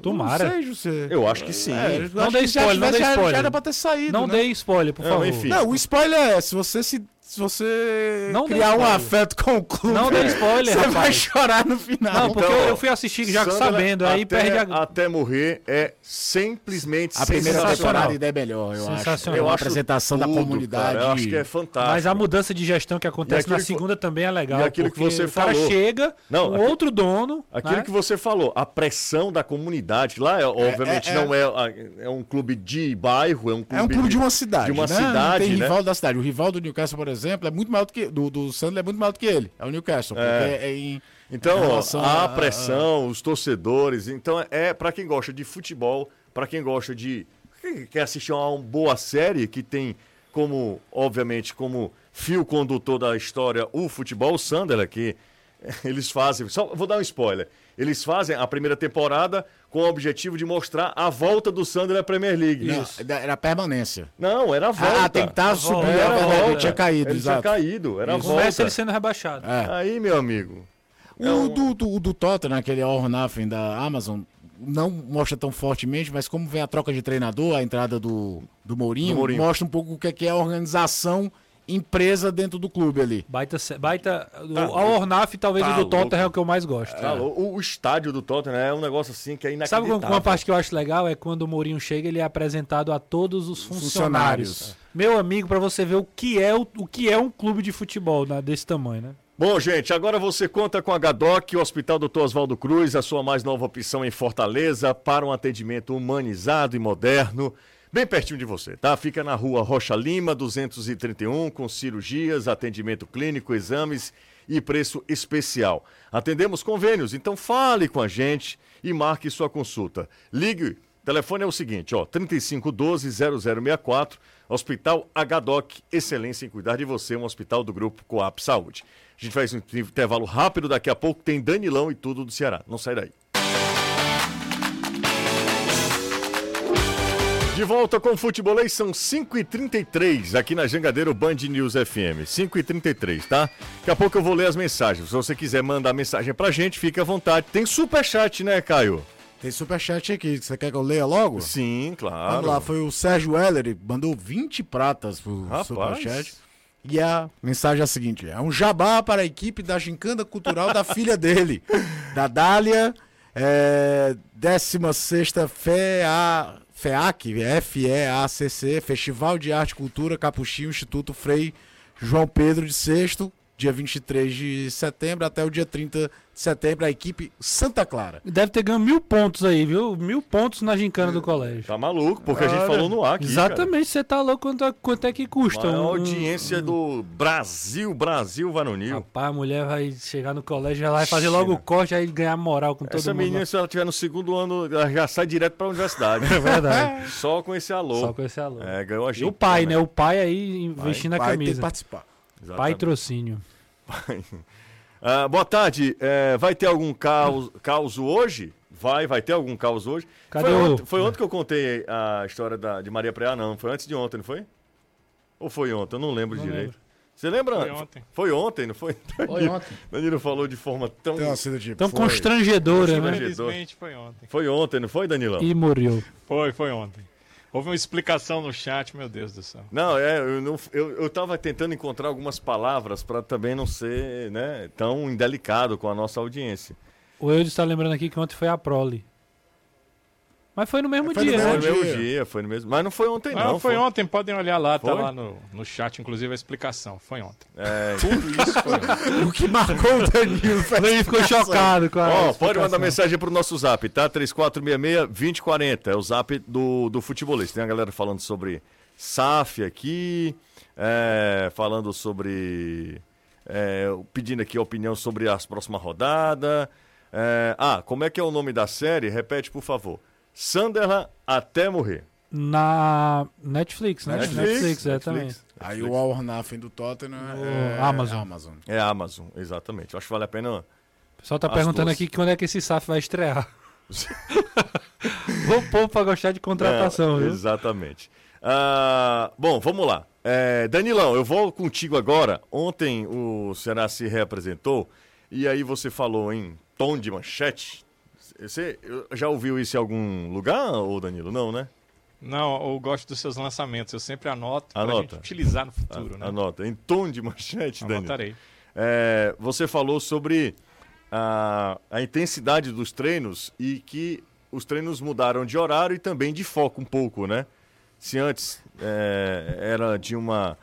Tomara. Não sei, José. Eu acho que sim. É, Não já spoiler, não já- spoiler. Já era pra ter saído, Não né? dê spoiler, por Não, favor. enfim. Não, o spoiler é, se você se, se você Não criar um afeto com o clube, Não dê spoiler, você vai chorar no final. Não, porque Então, eu, eu fui assistir já Sunderland, sabendo, aí até, perde a... Até morrer é simplesmente a primeira temporada ainda é melhor, eu acho. Sensacional. É Eu acho apresentação da tudo, comunidade. cara. Eu acho que é fantástico. Mas a mudança de gestão que acontece na que- segunda também é legal. e aquilo que você o cara falou. chega, Não, um aqui- outro dono. Aquilo né? que você falou, a pressão da comunidade. Lá, é, obviamente, é- não é, a- é um clube de bairro, é um clube, É um clube de uma cidade. de uma né? cidade, Não tem né? rival da cidade. O rival do Newcastle, por exemplo, é muito maior do que. Do, do Sunderland é muito maior do que ele. É o Newcastle. É. é, em. Então, em a a- pressão, os torcedores. Então, é para quem gosta de futebol, para quem gosta de. que quer assistir a uma boa série que tem como, obviamente, como fio condutor da história o futebol, o Sunderland, que eles fazem. Só vou dar um spoiler. Eles fazem a primeira temporada com o objetivo de mostrar a volta do Sunderland à Premier League. Não, era a permanência. Não, era a volta. Ah, tentar subir. Era a volta. ele tinha caído, Ele exato. tinha caído, era a Começa volta. ele sendo rebaixado. É. Aí, meu amigo. O É um- do, do, do Tottenham, aquele All or Nothing da Amazon, não mostra tão fortemente, mas como vem a troca de treinador, a entrada do, do Mourinho, Do Mourinho. mostra um pouco o que é, que é a organização empresa dentro do clube ali. Baita, baita o, Tá a Ornaf, talvez Tá o do Tottenham é o que eu mais gosto. Tá louco. o, o estádio do Tottenham é um negócio assim que é Sabe inacreditável. uma, uma parte que eu acho legal? É quando o Mourinho chega, ele é apresentado a todos os funcionários. Funcionários. Meu amigo, pra você ver o que é o, o que é um clube de futebol né, desse tamanho, né? Bom, gente, agora você conta com a Gadoc, o Hospital Dr. Oswaldo Cruz, a sua mais nova opção em Fortaleza, para um atendimento humanizado e moderno, bem pertinho de você, tá? Fica na rua Rocha Lima, 231, com cirurgias, atendimento clínico, exames e preço especial. Atendemos convênios, então fale com a gente e marque sua consulta. Ligue, o telefone é o seguinte, ó, 3512-0064, Hospital HDOC, excelência em cuidar de você, um hospital do Grupo Coap Saúde. A gente faz um intervalo rápido, daqui a pouco tem Danilão e tudo do Ceará. Não sai daí. De volta com o Futebolês, são 5h33 aqui na Jangadeiro Band News FM. 5h33, tá? Daqui a pouco eu vou ler as mensagens. Se você quiser mandar mensagem pra gente, fique à vontade. Tem superchat, né, Caio? Tem superchat aqui, você quer que eu leia logo? Sim, claro. Vamos lá, foi o Sérgio Heller, mandou 20 pratas pro Rapaz. superchat. E a mensagem é a seguinte: é um jabá para a equipe da Gincana Cultural da filha dele, da Dália, é, 16 FEA, FEAC, F-E-A-C-C, Festival de Arte e Cultura Capuchinho, Instituto Frei João Pedro de Sexto, dia 23 de setembro até o dia 30 de setembro, a equipe Santa Clara. Deve ter ganho mil pontos aí, viu? Mil pontos na gincana do colégio. Tá maluco, porque a gente falou no ar aqui. Exatamente, você tá louco quanto, é- quanto é que custa? Cara. A um- audiência do Brasil, Brasil varonil. Rapaz, a mulher vai chegar no colégio, ela vai fazer logo o corte, aí ganhar moral com todo Essa mundo. menina, se ela estiver no segundo ano, ela já sai direto pra universidade. É verdade. Só com esse alô. Só com esse alô. É, ganhou a E gente. o pai, né? O pai aí investindo na Vai ter que camisa. participar. Pai Ah, boa tarde. É, vai ter algum caos, caos hoje? Vai, vai ter algum caos hoje? Cadê foi, o- ontem, foi ontem que eu contei a história da, de Maria Preá, não. Foi antes de ontem, não foi? Ou foi ontem? Eu não lembro Não direito. lembro. Você lembra? Foi ontem. Foi ontem, não foi? Foi ontem. Danilo falou de forma tão. De. Foi. constrangedora, né? Infelizmente foi ontem. Foi ontem, não foi, Danilão? E morreu. Foi, foi ontem. Houve uma explicação no chat, meu Deus do céu. Não, é, eu, não, eu, eu tava tentando encontrar algumas palavras para também não ser né, tão indelicado com a nossa audiência. O Eudes está lembrando aqui que ontem foi a prole. Mas foi no mesmo Foi no dia, Foi né? no mesmo mesmo dia. foi no mesmo. Mas não foi ontem, Não, não. foi, ontem, podem olhar lá, tá Foi? lá no, no chat, inclusive, a explicação. Foi ontem. É, Tudo isso foi ontem. O que marcou o Danilo foi Ele ficou chocado com a Ó, pode mandar mensagem pro nosso zap, tá? 3466-2040. É o zap do, do futebolista. Tem a galera falando sobre SAF aqui, é, falando sobre. é, pedindo aqui a opinião sobre a próxima rodada. É, ah, como é que é o nome da série? Repete, por favor. Sunderland até morrer. Na Netflix, né? Netflix, exatamente. Netflix. Aí o Alnaf do Tottenham No é Amazon. Amazon. É a Amazon, exatamente. Eu acho que vale a pena. O pessoal tá As perguntando duas. aqui quando é que esse SAF vai estrear. Vou pôr pra gostar de contratação, É, viu? Exatamente. Ah, bom, vamos lá. É, Danilão, eu vou contigo agora. Ontem o Ceará se reapresentou e aí você falou em tom de manchete. Você já ouviu isso em algum lugar, ô Danilo? Não, né? Não, eu gosto dos seus lançamentos. Eu sempre anoto Anota. gente utilizar no futuro, né? Anota. Em tom de manchete, Danilo. Anotarei. É, você falou sobre a, a intensidade dos treinos e que os treinos mudaram de horário e também de foco um pouco, né? Se antes é, era de uma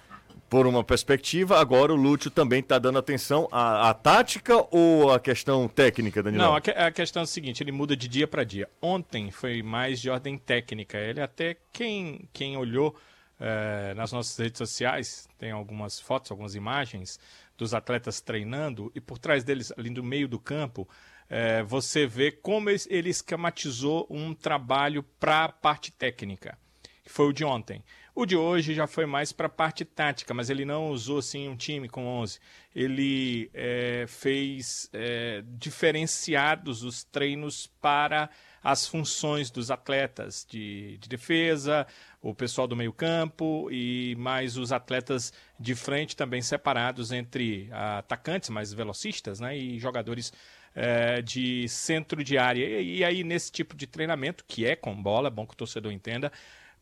por uma perspectiva, agora o Lúcio também está dando atenção à, à tática ou à questão técnica, Danilo? Não, a, que- a questão é a seguinte, ele muda de dia para dia. Ontem foi mais de ordem técnica. Ele até, quem, quem olhou eh, nas nossas redes sociais, tem algumas fotos, algumas imagens dos atletas treinando, e por trás deles, ali no meio do campo, eh, você vê como ele esquematizou um trabalho para a parte técnica que foi o de ontem. O de hoje já foi mais para a parte tática, mas ele não usou assim um time com 11. Ele eh, fez eh, diferenciados os treinos para as funções dos atletas de, de defesa, o pessoal do meio campo e mais os atletas de frente também separados entre atacantes mais velocistas né, e jogadores eh, de centro de área. E, e aí, nesse tipo de treinamento, que é com bola, é bom que o torcedor entenda,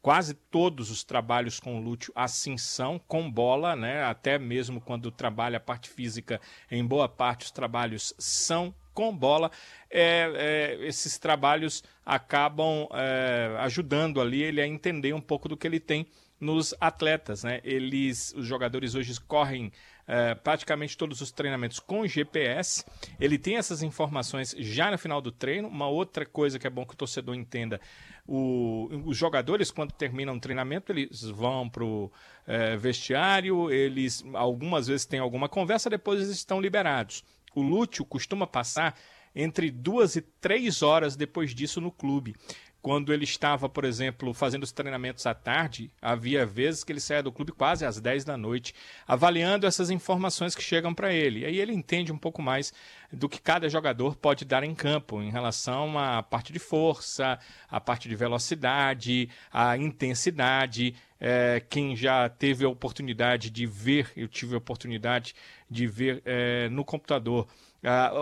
quase todos os trabalhos com o Lúcio assim são, com bola, né? até mesmo quando trabalha a parte física, em boa parte os trabalhos são com bola. É, é, esses trabalhos acabam é, ajudando ali ele a entender um pouco do que ele tem nos atletas, né? Eles, os jogadores hoje correm é, praticamente todos os treinamentos com GPS. Ele tem essas informações já no final do treino. Uma outra coisa que é bom que o torcedor entenda: o, os jogadores, quando terminam o treinamento, eles vão para o é, vestiário, eles algumas vezes têm alguma conversa, depois eles estão liberados. O Lúcio costuma passar entre duas e três horas depois disso no clube. Quando ele estava, por exemplo, fazendo os treinamentos à tarde, havia vezes que ele saía do clube quase às 10 da noite, avaliando essas informações que chegam para ele. E aí ele entende um pouco mais do que cada jogador pode dar em campo em relação à parte de força, à parte de velocidade, à intensidade. É, quem já teve a oportunidade de ver, eu tive a oportunidade de ver é, no computador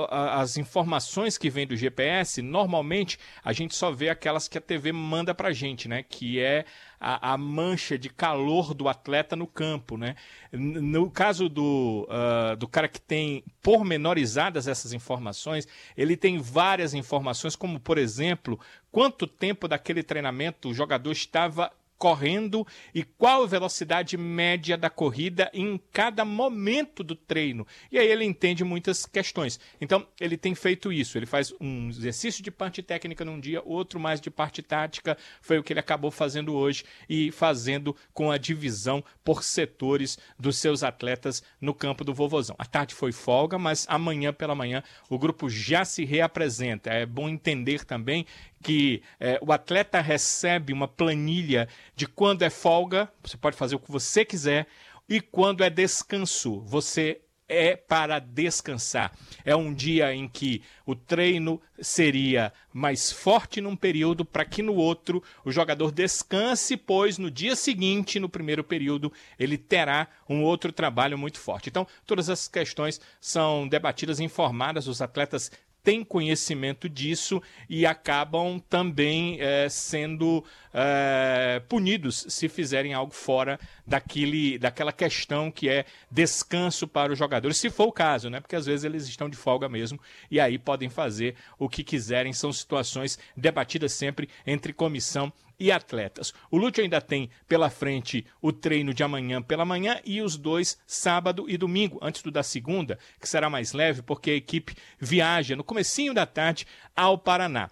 as informações que vêm do GPS, normalmente a gente só vê aquelas que a TV manda para gente, né? Que é a, a, mancha de calor do atleta no campo, né? No caso do, uh, do cara que tem pormenorizadas essas informações, ele tem várias informações, como por exemplo, quanto tempo daquele treinamento o jogador estava correndo e qual a velocidade média da corrida em cada momento do treino. E aí ele entende muitas questões. Então, ele tem feito isso. Ele faz um exercício de parte técnica num dia, outro mais de parte tática. Foi o que ele acabou fazendo hoje e fazendo com a divisão por setores dos seus atletas no campo do Vovozão. A tarde foi folga, mas amanhã pela manhã o grupo já se reapresenta. É bom entender também que é, o atleta recebe uma planilha de quando é folga, você pode fazer o que você quiser, e quando é descanso, você é para descansar. É um dia em que o treino seria mais forte num período para que no outro o jogador descanse, pois no dia seguinte, no primeiro período, ele terá um outro trabalho muito forte. Então, todas essas questões são debatidas, informadas, os atletas têm conhecimento disso e acabam também é, sendo é, punidos se fizerem algo fora daquele, daquela questão que é descanso para os jogadores, se for o caso, né? Porque às vezes eles estão de folga mesmo e aí podem fazer o que quiserem. São situações debatidas sempre entre comissão e atletas. O Lúcio ainda tem pela frente o treino de amanhã pela manhã e os dois sábado e domingo, antes do da segunda, que será mais leve porque a equipe viaja no comecinho da tarde ao Paraná.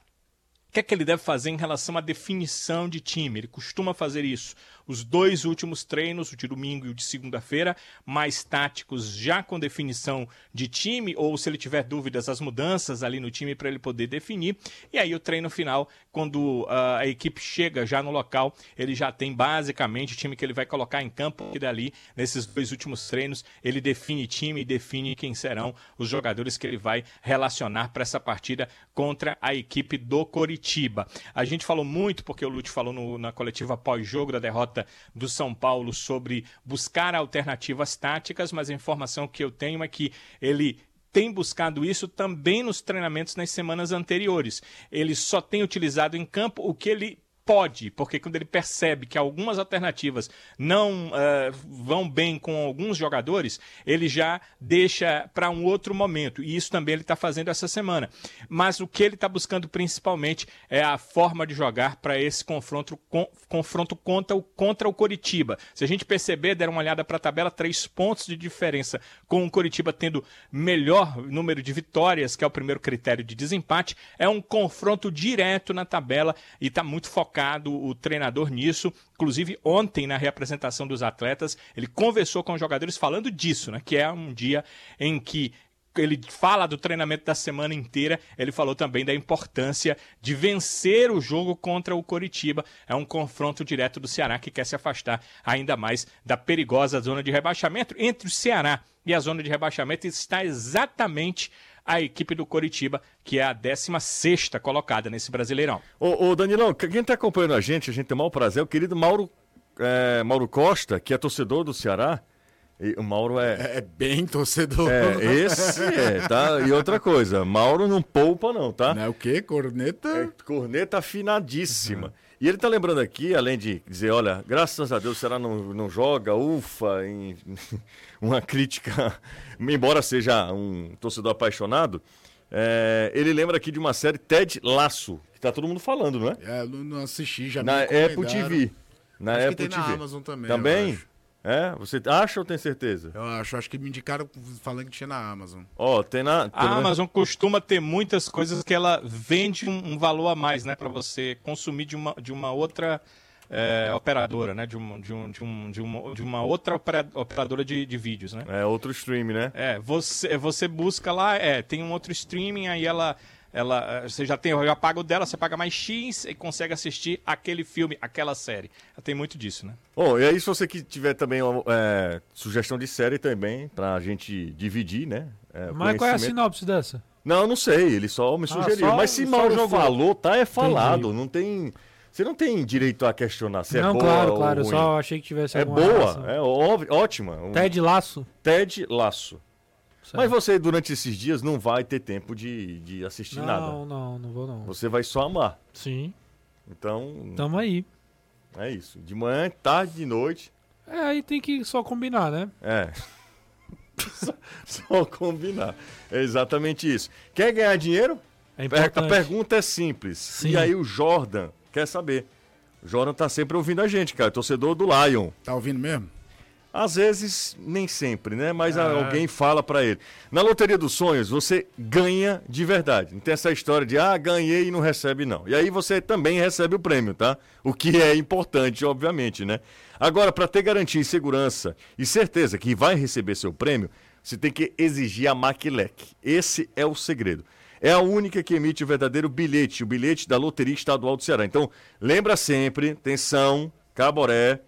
O que é que ele deve fazer em relação à definição de time? Ele costuma fazer isso os dois últimos treinos, o de domingo e o de segunda-feira, mais táticos, já com definição de time, ou se ele tiver dúvidas, as mudanças ali no time para ele poder definir. E aí o treino final, quando uh, a equipe chega já no local, ele já tem basicamente o time que ele vai colocar em campo, e dali, nesses dois últimos treinos, ele define time e define quem serão os jogadores que ele vai relacionar para essa partida contra a equipe do Coritiba. A gente falou muito, porque o Lute falou no, na coletiva pós-jogo da derrota do São Paulo sobre buscar alternativas táticas, mas a informação que eu tenho é que ele tem buscado isso também nos treinamentos nas semanas anteriores. Ele só tem utilizado em campo o que ele pode, porque quando ele percebe que algumas alternativas não uh, vão bem com alguns jogadores, ele já deixa para um outro momento. E isso também ele está fazendo essa semana. Mas o que ele está buscando principalmente é a forma de jogar para esse confronto, com, confronto contra o, contra o Coritiba. Se a gente perceber, der uma olhada para a tabela, três pontos de diferença, com o Coritiba tendo melhor número de vitórias, que é o primeiro critério de desempate, é um confronto direto na tabela e está muito focado focado o treinador nisso. Inclusive, ontem, na reapresentação dos atletas, ele conversou com os jogadores falando disso, né? Que é um dia em que ele fala do treinamento da semana inteira, ele falou também da importância de vencer o jogo contra o Coritiba. É um confronto direto do Ceará que quer se afastar ainda mais da perigosa zona de rebaixamento. Entre o Ceará e a zona de rebaixamento está exatamente a equipe do Coritiba, que é a 16 colocada nesse Brasileirão. Ô, ô Danilão, quem está acompanhando a gente, a gente tem o maior prazer, é o querido Mauro, é, Mauro Costa, que é torcedor do Ceará. E o Mauro é... é. É bem torcedor. É, esse é, tá? E outra coisa, Mauro não poupa, não, tá? Não é o quê? Corneta? É, corneta afinadíssima. Uhum. E ele está lembrando aqui, além de dizer, olha, graças a Deus o Ceará não, não joga, ufa, em, uma crítica, embora seja um torcedor apaixonado, é, ele lembra aqui de uma série Ted Laço, que tá todo mundo falando, não é? É, não, assisti, já Na Apple TV. Na Acho Apple que tem TV. na Amazon também. Também? É? Você acha ou tem certeza? Eu acho, acho que me indicaram falando que tinha na Amazon. Ó, tem na. tem A na- Amazon costuma ter muitas coisas que ela vende um, um valor a mais, né? Pra você consumir de uma, de uma outra é, operadora, né? De, um, de, um, de, um, de, uma, de uma outra opera- operadora de, de vídeos, né? É outro stream, né? É, você, você busca lá, é, tem um outro streaming, aí ela, ela, eh, você já tem, já paga o dela, você paga mais X e consegue assistir aquele filme, aquela série. Ela tem muito disso, né? Bom, e aí se você que tiver também uma, é, sugestão de série também, pra gente dividir, né? É, Mas qual é a sinopse dessa? Não, não sei, ele só me sugeriu. só- Mas se mal jogou. falou, tá, é falado. Entendi. Não tem. Você não tem direito a questionar se é não, boa claro, ou claro. Eu ruim. só achei que tivesse É alguma boa, relação. é óbvio, ótima. Um Ted Laço. Ted Laço. Certo. Mas você, durante esses dias, não vai ter tempo de, de assistir não, nada. não, não vou não. Você vai só amar. Sim, Então, tamo aí. é isso. De manhã, tarde, de noite. É, aí tem que só combinar, né? É. só, só combinar. É exatamente isso. Quer ganhar dinheiro? É Per- A importante. pergunta é simples. Sim. E aí o Jordan quer saber. O Jordan tá sempre ouvindo a gente, cara. Torcedor do Lion. Tá ouvindo mesmo? Às vezes, nem sempre, né? Mas Ah. alguém fala pra ele. Na Loteria dos Sonhos, você ganha de verdade. Não tem essa história de, ah, ganhei e não recebe, não. E aí você também recebe o prêmio, tá? O que é importante, obviamente, né? Agora, para ter garantia e segurança e certeza que vai receber seu prêmio, você tem que exigir a Maquilec. Esse é o segredo. É a única que emite o verdadeiro bilhete, o bilhete da Loteria Estadual do Ceará. Então, lembra sempre, atenção, Caboré,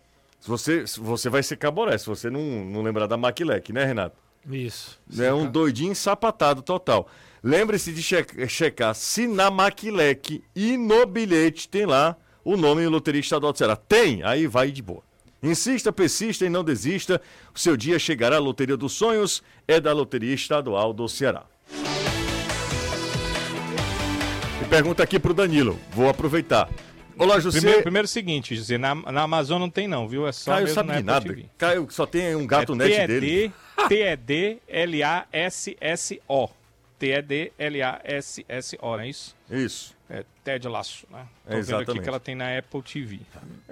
se você, se você vai ser Caboré, se você não, não lembrar da Maquilec, né, Renato? Isso. É um doidinho sapatado total. Lembre-se de che- checar se na Maquilec e no bilhete tem lá o nome Loteria Estadual do Ceará. Tem, aí vai de boa. Insista, persista e não desista. O seu dia chegará. A Loteria dos Sonhos é da Loteria Estadual do Ceará. E pergunta aqui pro Danilo. Vou aproveitar. Olá, José. Primeiro, primeiro o seguinte, José, na, na Amazon não tem não, viu? É só Caio mesmo sabe na de Apple nada. TV. Caio só tem um gato é net dele. T-E-D-L-A-S-S-O. T-E-D-L-A-S-S-O, não é isso? Isso. É Ted Laço, né? Tô É, vendo aqui exatamente. que ela tem na Apple TV.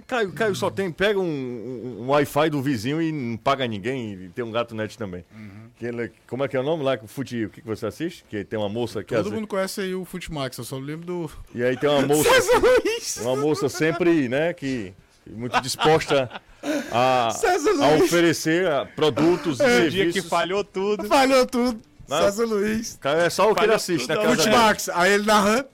Caio, Caio só tem, pega um, um- um Wi-Fi do vizinho e não paga ninguém e tem um gato net também. Que ele- como é que é o nome lá? Fute, o que, que você assiste? Que tem uma moça que Todo mundo conhece aí o Futimax, eu só lembro do. E aí tem uma moça. César Luiz! Uma moça sempre, né, que muito disposta a, César a oferecer produtos e O dia serviços. que falhou tudo. Falhou tudo! Não. César Luiz! Caio, é só o que ele assiste na tudo, casa. Futimax! Aí ele narrando.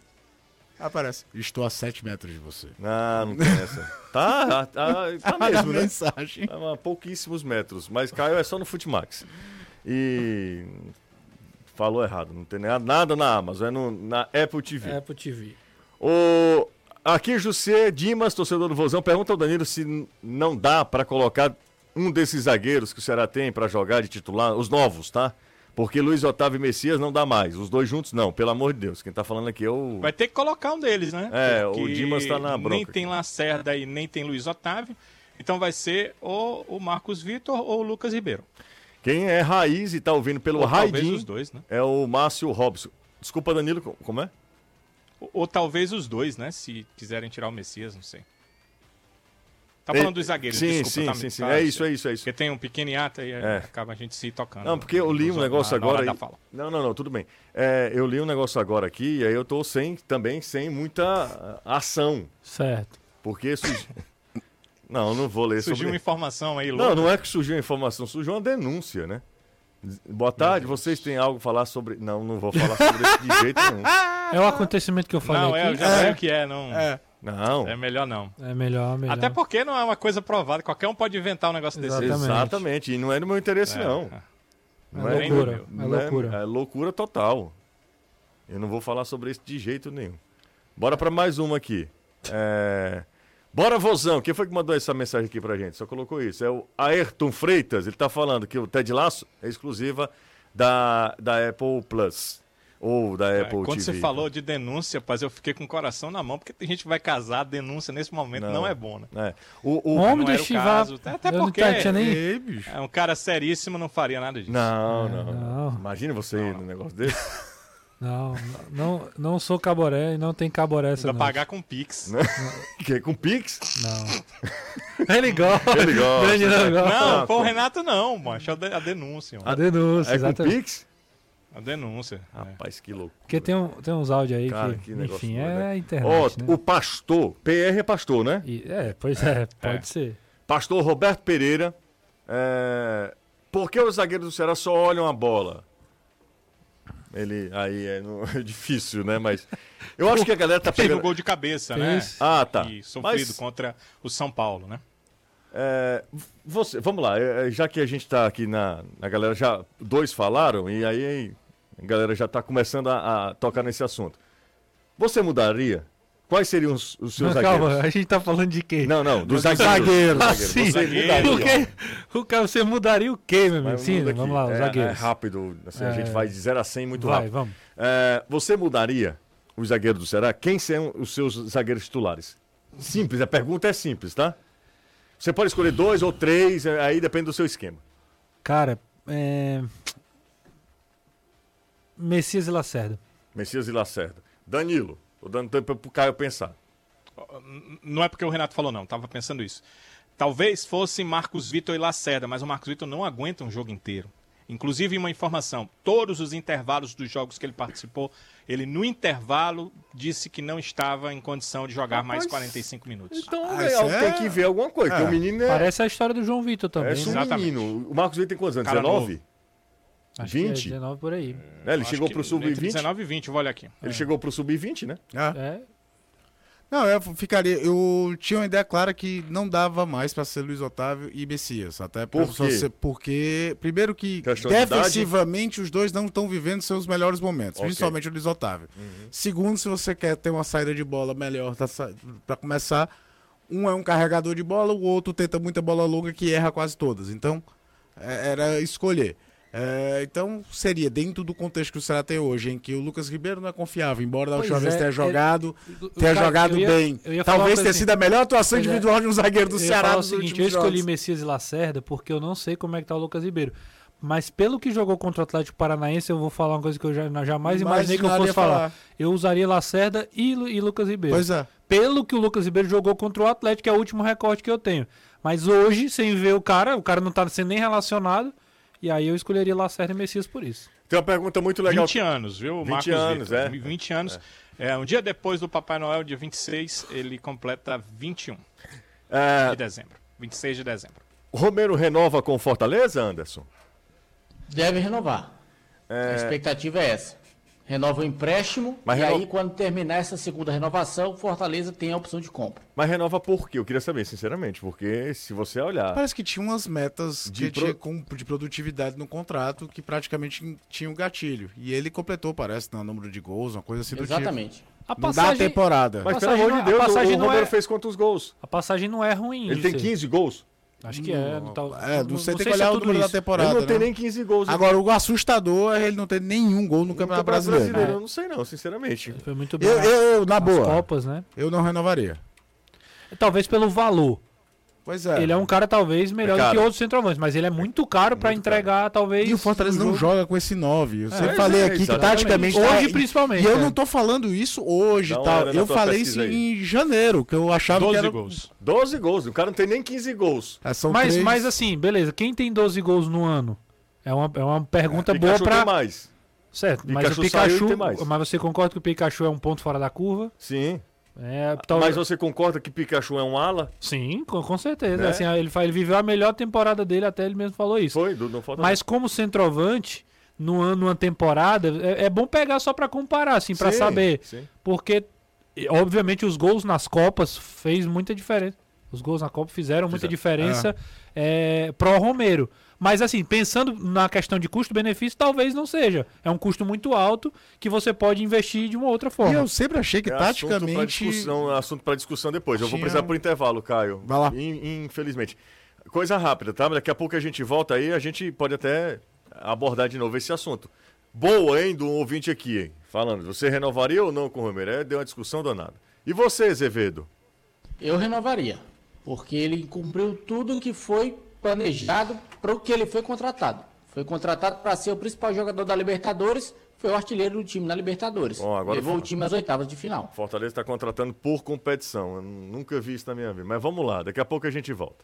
Aparece. Estou a 7 metros de você. Não, não tem essa. Tá, tá, tá A mesmo, né? mensagem. Tá a pouquíssimos metros. Mas Caio é só no Futimax. E falou errado. Não tem nada- nada na Amazon, é no, na Apple TV. Apple TV. O... Aqui, José Dimas, torcedor do Vozão, pergunta ao Danilo se não dá pra colocar um desses zagueiros que o Ceará tem pra jogar de titular, os novos, tá? Porque Luiz Otávio e Messias não dá mais. Os dois juntos não, pelo amor de Deus. Quem tá falando aqui é o. Vai ter que colocar um deles, né? É, o Porque Dimas tá na bronca Nem tem Lacerda e nem tem Luiz Otávio. Então vai ser ou o Marcos Vitor ou o Lucas Ribeiro. Quem é raiz e tá ouvindo pelo Ou Raidin os dois, né? é o Márcio Robson. Desculpa, Danilo, co- como é? Ou, ou talvez os dois, né? Se quiserem tirar o Messias, não sei. Tá falando dos zagueiros, sim, desculpa. sim, tá, sim, sim. tá, É isso, é isso, é isso. Porque tem um pequeno hiato e É. acaba a gente se tocando. Não, porque eu li um negócio na- na hora agora. da aí- fala. Não, não, não, tudo bem. É, eu li um negócio agora aqui e aí eu tô sem, também sem muita ah, ação. Certo. Porque surgiu. não, eu não vou ler Surgiu uma sobre. informação aí, Não, louca. não é que surgiu a informação, surgiu uma denúncia, né? Boa tarde, vocês têm algo a falar sobre. Não, não vou falar sobre isso de jeito nenhum. É o acontecimento que eu falei Não, é, eu aqui. já sei o que é, não. É. Não. melhor não. É melhor, melhor. Até porque não é uma coisa provada. Qualquer um pode inventar um negócio desse. Exatamente. Exatamente. E não é do meu interesse, É, não. é. Não É nem loucura. É não loucura. É, loucura total. Eu não vou falar sobre isso de jeito nenhum. Bora pra mais uma aqui. É... Bora, Vozão. Quem foi que mandou essa mensagem aqui pra gente? Só colocou isso. É o Ayrton Freitas. Ele tá falando que o Ted Laço é exclusiva da, da Apple Plus. Ou da É, Apple Quando TV. você falou de denúncia, rapaz, eu fiquei com o coração na mão, porque tem gente que vai casar, denúncia nesse momento não, é bom, né? É. O, o... Homem não do caso. Até eu não porque- tá- tinha nem... Ei, bicho. É um cara seríssimo, não faria nada disso. Não, não, não. Imagina você ir num negócio desse. Não, não, não sou caboré e não tem caboré essa Ainda pagar com Pix. que é com Pix? Não. Ele gosta. Ele gosta. Grande não gosta. Não, foi o pô. Renato não, macho. É a de- a denúncia. mano. A denúncia, É com exatamente. Pix? A denúncia. é. Rapaz, que louco. Porque tem, um, tem uns áudios aí Cara, que, que enfim, doido, é né? a Ó, internet, né? o pastor, PR é pastor, né? E- é, pois é, pode ser. Pastor Roberto Pereira. É... Por que os zagueiros do Ceará só olham a bola? Ele. Aí é, no- é difícil, né? Mas. Eu acho que a galera tá Teve o pegando. gol de cabeça, Fez. né? Ah, tá. E sofrido Mas- contra o São Paulo, né? É, você, vamos lá, é, é, já que a gente tá aqui na, na galera, já dois falaram, e aí a galera já tá começando a, a tocar nesse assunto. Você mudaria? Quais seriam os, os seus Não, zagueiros? calma, a gente tá falando de quê? Não, não, dos zagueiros. Ah, Zagueiro. sim. Você Zagueiro. mudaria. O? O cara, você mudaria o quê, meu amigo? Sim, vamos lá, os é, é zagueiros. rápido, assim, a É. gente vai de 0 a 100 muito Vai, rápido. vamos. É, você mudaria os zagueiros do Ceará? Quem são os seus zagueiros titulares? Simples, a pergunta é simples, tá? Você pode escolher dois ou três, é, aí depende do seu esquema. Cara, é... Messias e Lacerda. Messias e Lacerda. Danilo, tô dando tempo pro Caio pensar. Não é porque o Renato falou, não. Tava pensando isso. Talvez fosse Marcos Vitor e Lacerda, mas o Marcos Vitor não aguenta um jogo inteiro. Inclusive, uma informação: todos os intervalos dos jogos que ele participou, ele no intervalo disse que não estava em condição de jogar mais Rapaz, 45 minutos. Então, Ah, é, tem é- que ver alguma coisa, É. o menino é, Parece a história do João Vitor é também, um né? Exatamente. menino. O Marcos Vitor tem quantos anos? Cara 19? Acho que é 20? 19 por aí. É, ele Acho chegou pro entre sub-20? 19 e 20, vou olhar aqui. Ele chegou pro sub-20, né? Ah. É. Não, eu ficaria. Eu tinha uma ideia clara que não dava mais pra ser Luiz Otávio e Messias. Até Por quê? porque, primeiro que Questão de idade? defensivamente os dois não estão vivendo seus melhores momentos, Ok. Uhum. principalmente o Luiz Otávio. Segundo, se você quer ter uma saída de bola melhor pra começar, um é um carregador de bola, o outro tenta muita bola longa que erra quase todas. Então, é- era escolher. É, então, seria dentro do contexto que o Ceará tem hoje, em que o Lucas Ribeiro não é confiável, embora da última vez é, tenha ele- jogado, tenha cara, jogado eu ia- bem. eu Talvez tenha assim. sido a melhor atuação é. individual de um zagueiro do Eu Ceará falar o seguinte, eu escolhi jogos. Messias e Lacerda porque eu não sei como é que tá o Lucas Ribeiro. Mas pelo que jogou contra o Atlético Paranaense, eu vou falar uma coisa que eu já, jamais Mas imaginei que eu fosse falar. falar. Eu usaria Lacerda e, e Lucas Ribeiro. Pois é. Pelo que o Lucas Ribeiro jogou contra o Atlético, que é o último recorte que eu tenho. Mas hoje, sem ver o cara, o cara não tá sendo nem relacionado. E aí eu escolheria Lacerda e Messias por isso. Tem uma pergunta muito legal. 20 anos, viu, 20 Marcos anos, Vitor? é. 20 anos. É, um dia depois do Papai Noel, dia 26, ele completa 21 É, de dezembro. 26 de dezembro. Romero renova com Fortaleza, Anderson? Deve renovar. É. A expectativa é essa. Renova o empréstimo Mas e renova- aí, quando terminar essa segunda renovação, o Fortaleza tem a opção de compra. Mas renova por quê? Eu queria saber, sinceramente, porque se você olhar. Parece que tinha umas metas De que pro- tinha com- de produtividade no contrato que praticamente tinha um gatilho. E ele completou, parece, no número de gols, uma coisa assim do Exatamente. A tipo. Não dá a temporada. Mas a pelo passagem amor de a Deus, o, passagem o não Romero é- fez quantos gols? A passagem não é ruim. Ele tem ser. 15 gols? Acho que é. Não, tá, É, não sei, tem que se olhar é o tudo número da isso. temporada. Ele não tem né? nem 15 gols. Agora, o assustador é ele não ter nenhum gol no Campeonato Brasileiro. Eu não sei não, sinceramente. Foi muito bem Eu, eu, eu, na boa, Copas, né? eu não renovaria. Talvez pelo valor. Pois é. Ele é um cara talvez melhor É do caro. que outros centroavantes, mas ele é muito caro pra Muito entregar talvez E o Fortaleza não jogo. joga com esse 9. Eu sempre É, falei é, aqui que exatamente. taticamente. Hoje, tá- principalmente, E eu é. não tô falando isso hoje e olhada na Eu falei isso aí. em janeiro, que eu achava 12 que era. gols. 12 gols. O cara não tem nem 15 gols. É, são Mas, três- mas assim, beleza, quem tem 12 gols no ano? É uma, é uma pergunta boa Pikachu pra. tem mais. Certo, mas Pikachu o saiu e Pikachu. tem mais. Mas você concorda que o Pikachu é um ponto fora da curva? Sim. É, tal- Mas você concorda que Pikachu é um ala? Sim, com, com certeza. Né? Assim, ele, ele viveu a melhor temporada dele, até ele mesmo falou isso. Foi, não falta Mas como centroavante, no ano, numa temporada, é, é bom pegar só pra comparar, assim, pra Sim, saber. sim. Porque, obviamente, os gols nas Copas fez muita diferença. Os gols na Copa fizeram muita diferença é, pro Romero. Mas, assim, pensando na questão de custo-benefício, talvez não seja. É um custo muito alto que você pode investir de uma outra E forma. eu sempre achei que É assunto taticamente. discussão, assunto para discussão depois. Eu vou Tinha- precisar por intervalo, Caio. Vai lá. In- infelizmente. Coisa rápida, tá? Daqui a pouco a gente volta aí, a gente pode até abordar de novo esse assunto. Boa, hein, do ouvinte aqui, hein? Falando, você renovaria ou não com o Romero? É, deu uma discussão danada. E você, Zevedo? Eu renovaria, porque ele cumpriu tudo que foi planejado para o que ele foi contratado. Foi contratado para ser o principal jogador da Libertadores, foi o artilheiro do time na Libertadores. Bom, Levou vou- o time às oitavas de final. Fortaleza está contratando por competição. Eu nunca vi isso na minha vida. Mas vamos lá, daqui a pouco a gente volta.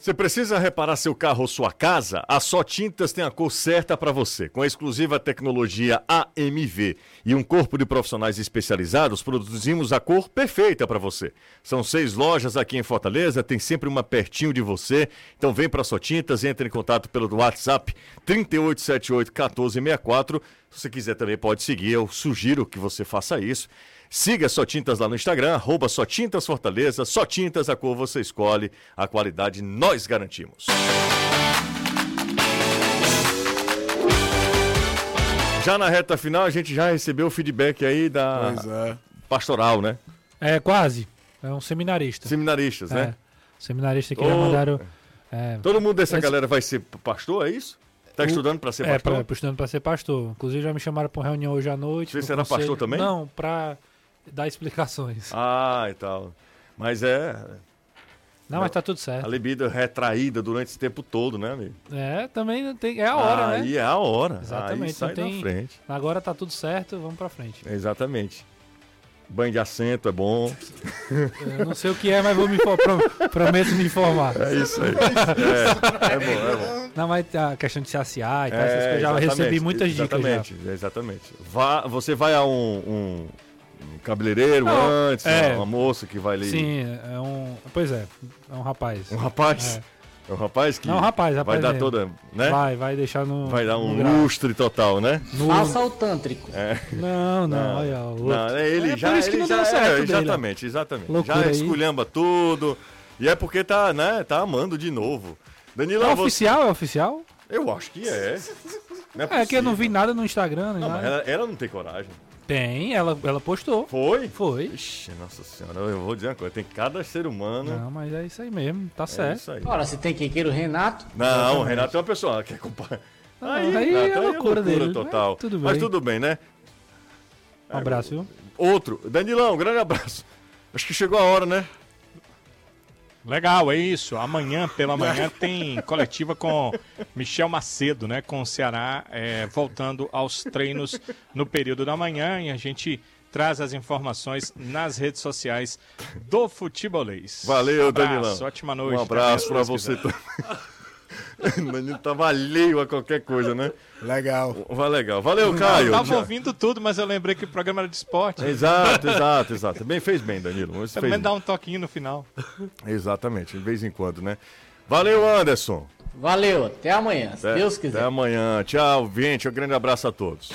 Você precisa reparar seu carro ou sua casa? A Só Tintas tem a cor certa para você. Com a exclusiva tecnologia AMV e um corpo de profissionais especializados, produzimos a cor perfeita para você. São seis lojas aqui em Fortaleza, tem sempre uma pertinho de você. Então vem para Só Tintas, entre em contato pelo WhatsApp 3878-1464. Se você quiser também pode seguir, eu sugiro que você faça isso. Siga Só Tintas lá no Instagram, arroba Só Tintas Fortaleza, Só Tintas, a cor você escolhe, a qualidade nós garantimos. Já na reta final, a gente já recebeu o feedback aí da Pois é. pastoral, né? É, quase. É um seminarista. Seminaristas, É. né? Seminarista que Ô, já mandaram. É, Todo mundo dessa Esse- galera vai ser pastor, é isso? Tá estudando para ser é, pastor? pra, estudando pra ser pastor. Inclusive já me chamaram pra uma reunião hoje à noite. Você será conselho. pastor também? Não, pra dar explicações. Ah, e tal. Mas é Não, mas tá tudo a certo. libido retraída durante esse tempo todo, né, amigo? É, também tem, é a hora, né? Aí é a hora. Exatamente, Aí sai tem- frente. Agora tá tudo certo, vamos pra frente. Exatamente. Banho de assento é bom. Eu não sei o que é, mas vou me prometo me informar. É isso aí. É, é bom, é bom. Não, mas a questão de se aciar e tal, essas É, coisas, já exatamente, recebi muitas dicas já. Exatamente, exatamente. Vá, você vai a um- um cabeleireiro Não, antes, é. uma moça que vai ali. Sim, é um. Pois é, é um rapaz. Um rapaz. É. um rapaz que Não, um rapaz, vai rapaz dar mesmo. toda, né? Vai, Vai, vai deixar no. dar um lustre total, né? No- Falsa ao tântrico. Não, não, Não, olha. o outro. Não, é ele É já, por isso que não deu certo é, exatamente, exatamente. Loucura já aí. esculhamba tudo. E é porque tá, né, tá amando de novo. Danilo, É você- oficial? É oficial? eu acho que é. Não É que eu não vi nada no Instagram, Não, ela, ela não tem coragem. Tem, ela, ela postou. Foi? Foi. Ixi, nossa senhora, eu vou dizer uma coisa, tem cada ser humano. Não, mas é isso aí mesmo, tá é certo. isso aí. Ora, se tem quem queira o Renato, Não, o Renato é uma pessoa que acompanha. Não, aí é loucura dele, total. mas tudo Mas bem. tudo bem, né? Um abraço, viu? Outro. Danilão, grande abraço. Acho que chegou a hora, né? Legal, é isso. Amanhã pela manhã tem coletiva com Michel Macedo, né? Com o Ceará é, voltando aos treinos no período da manhã e a gente traz as informações nas redes sociais do Futebolês. Valeu, abraço, Danilão. Ótima noite. Um abraço Deus você também. Danilo tava alheio a qualquer coisa, né? Legal. Vai legal. Valeu, Caio. Eu tava ouvindo tudo, mas eu lembrei que o programa era de esporte. Exato, exato, exato. Bem, fez bem, Danilo. Você Pelo fez menos dá um toquinho no final. Exatamente, de vez em quando, né? Valeu, Anderson. valeu, até amanhã, se Até- Deus quiser. Até amanhã. Tchau, gente. Um grande abraço a todos.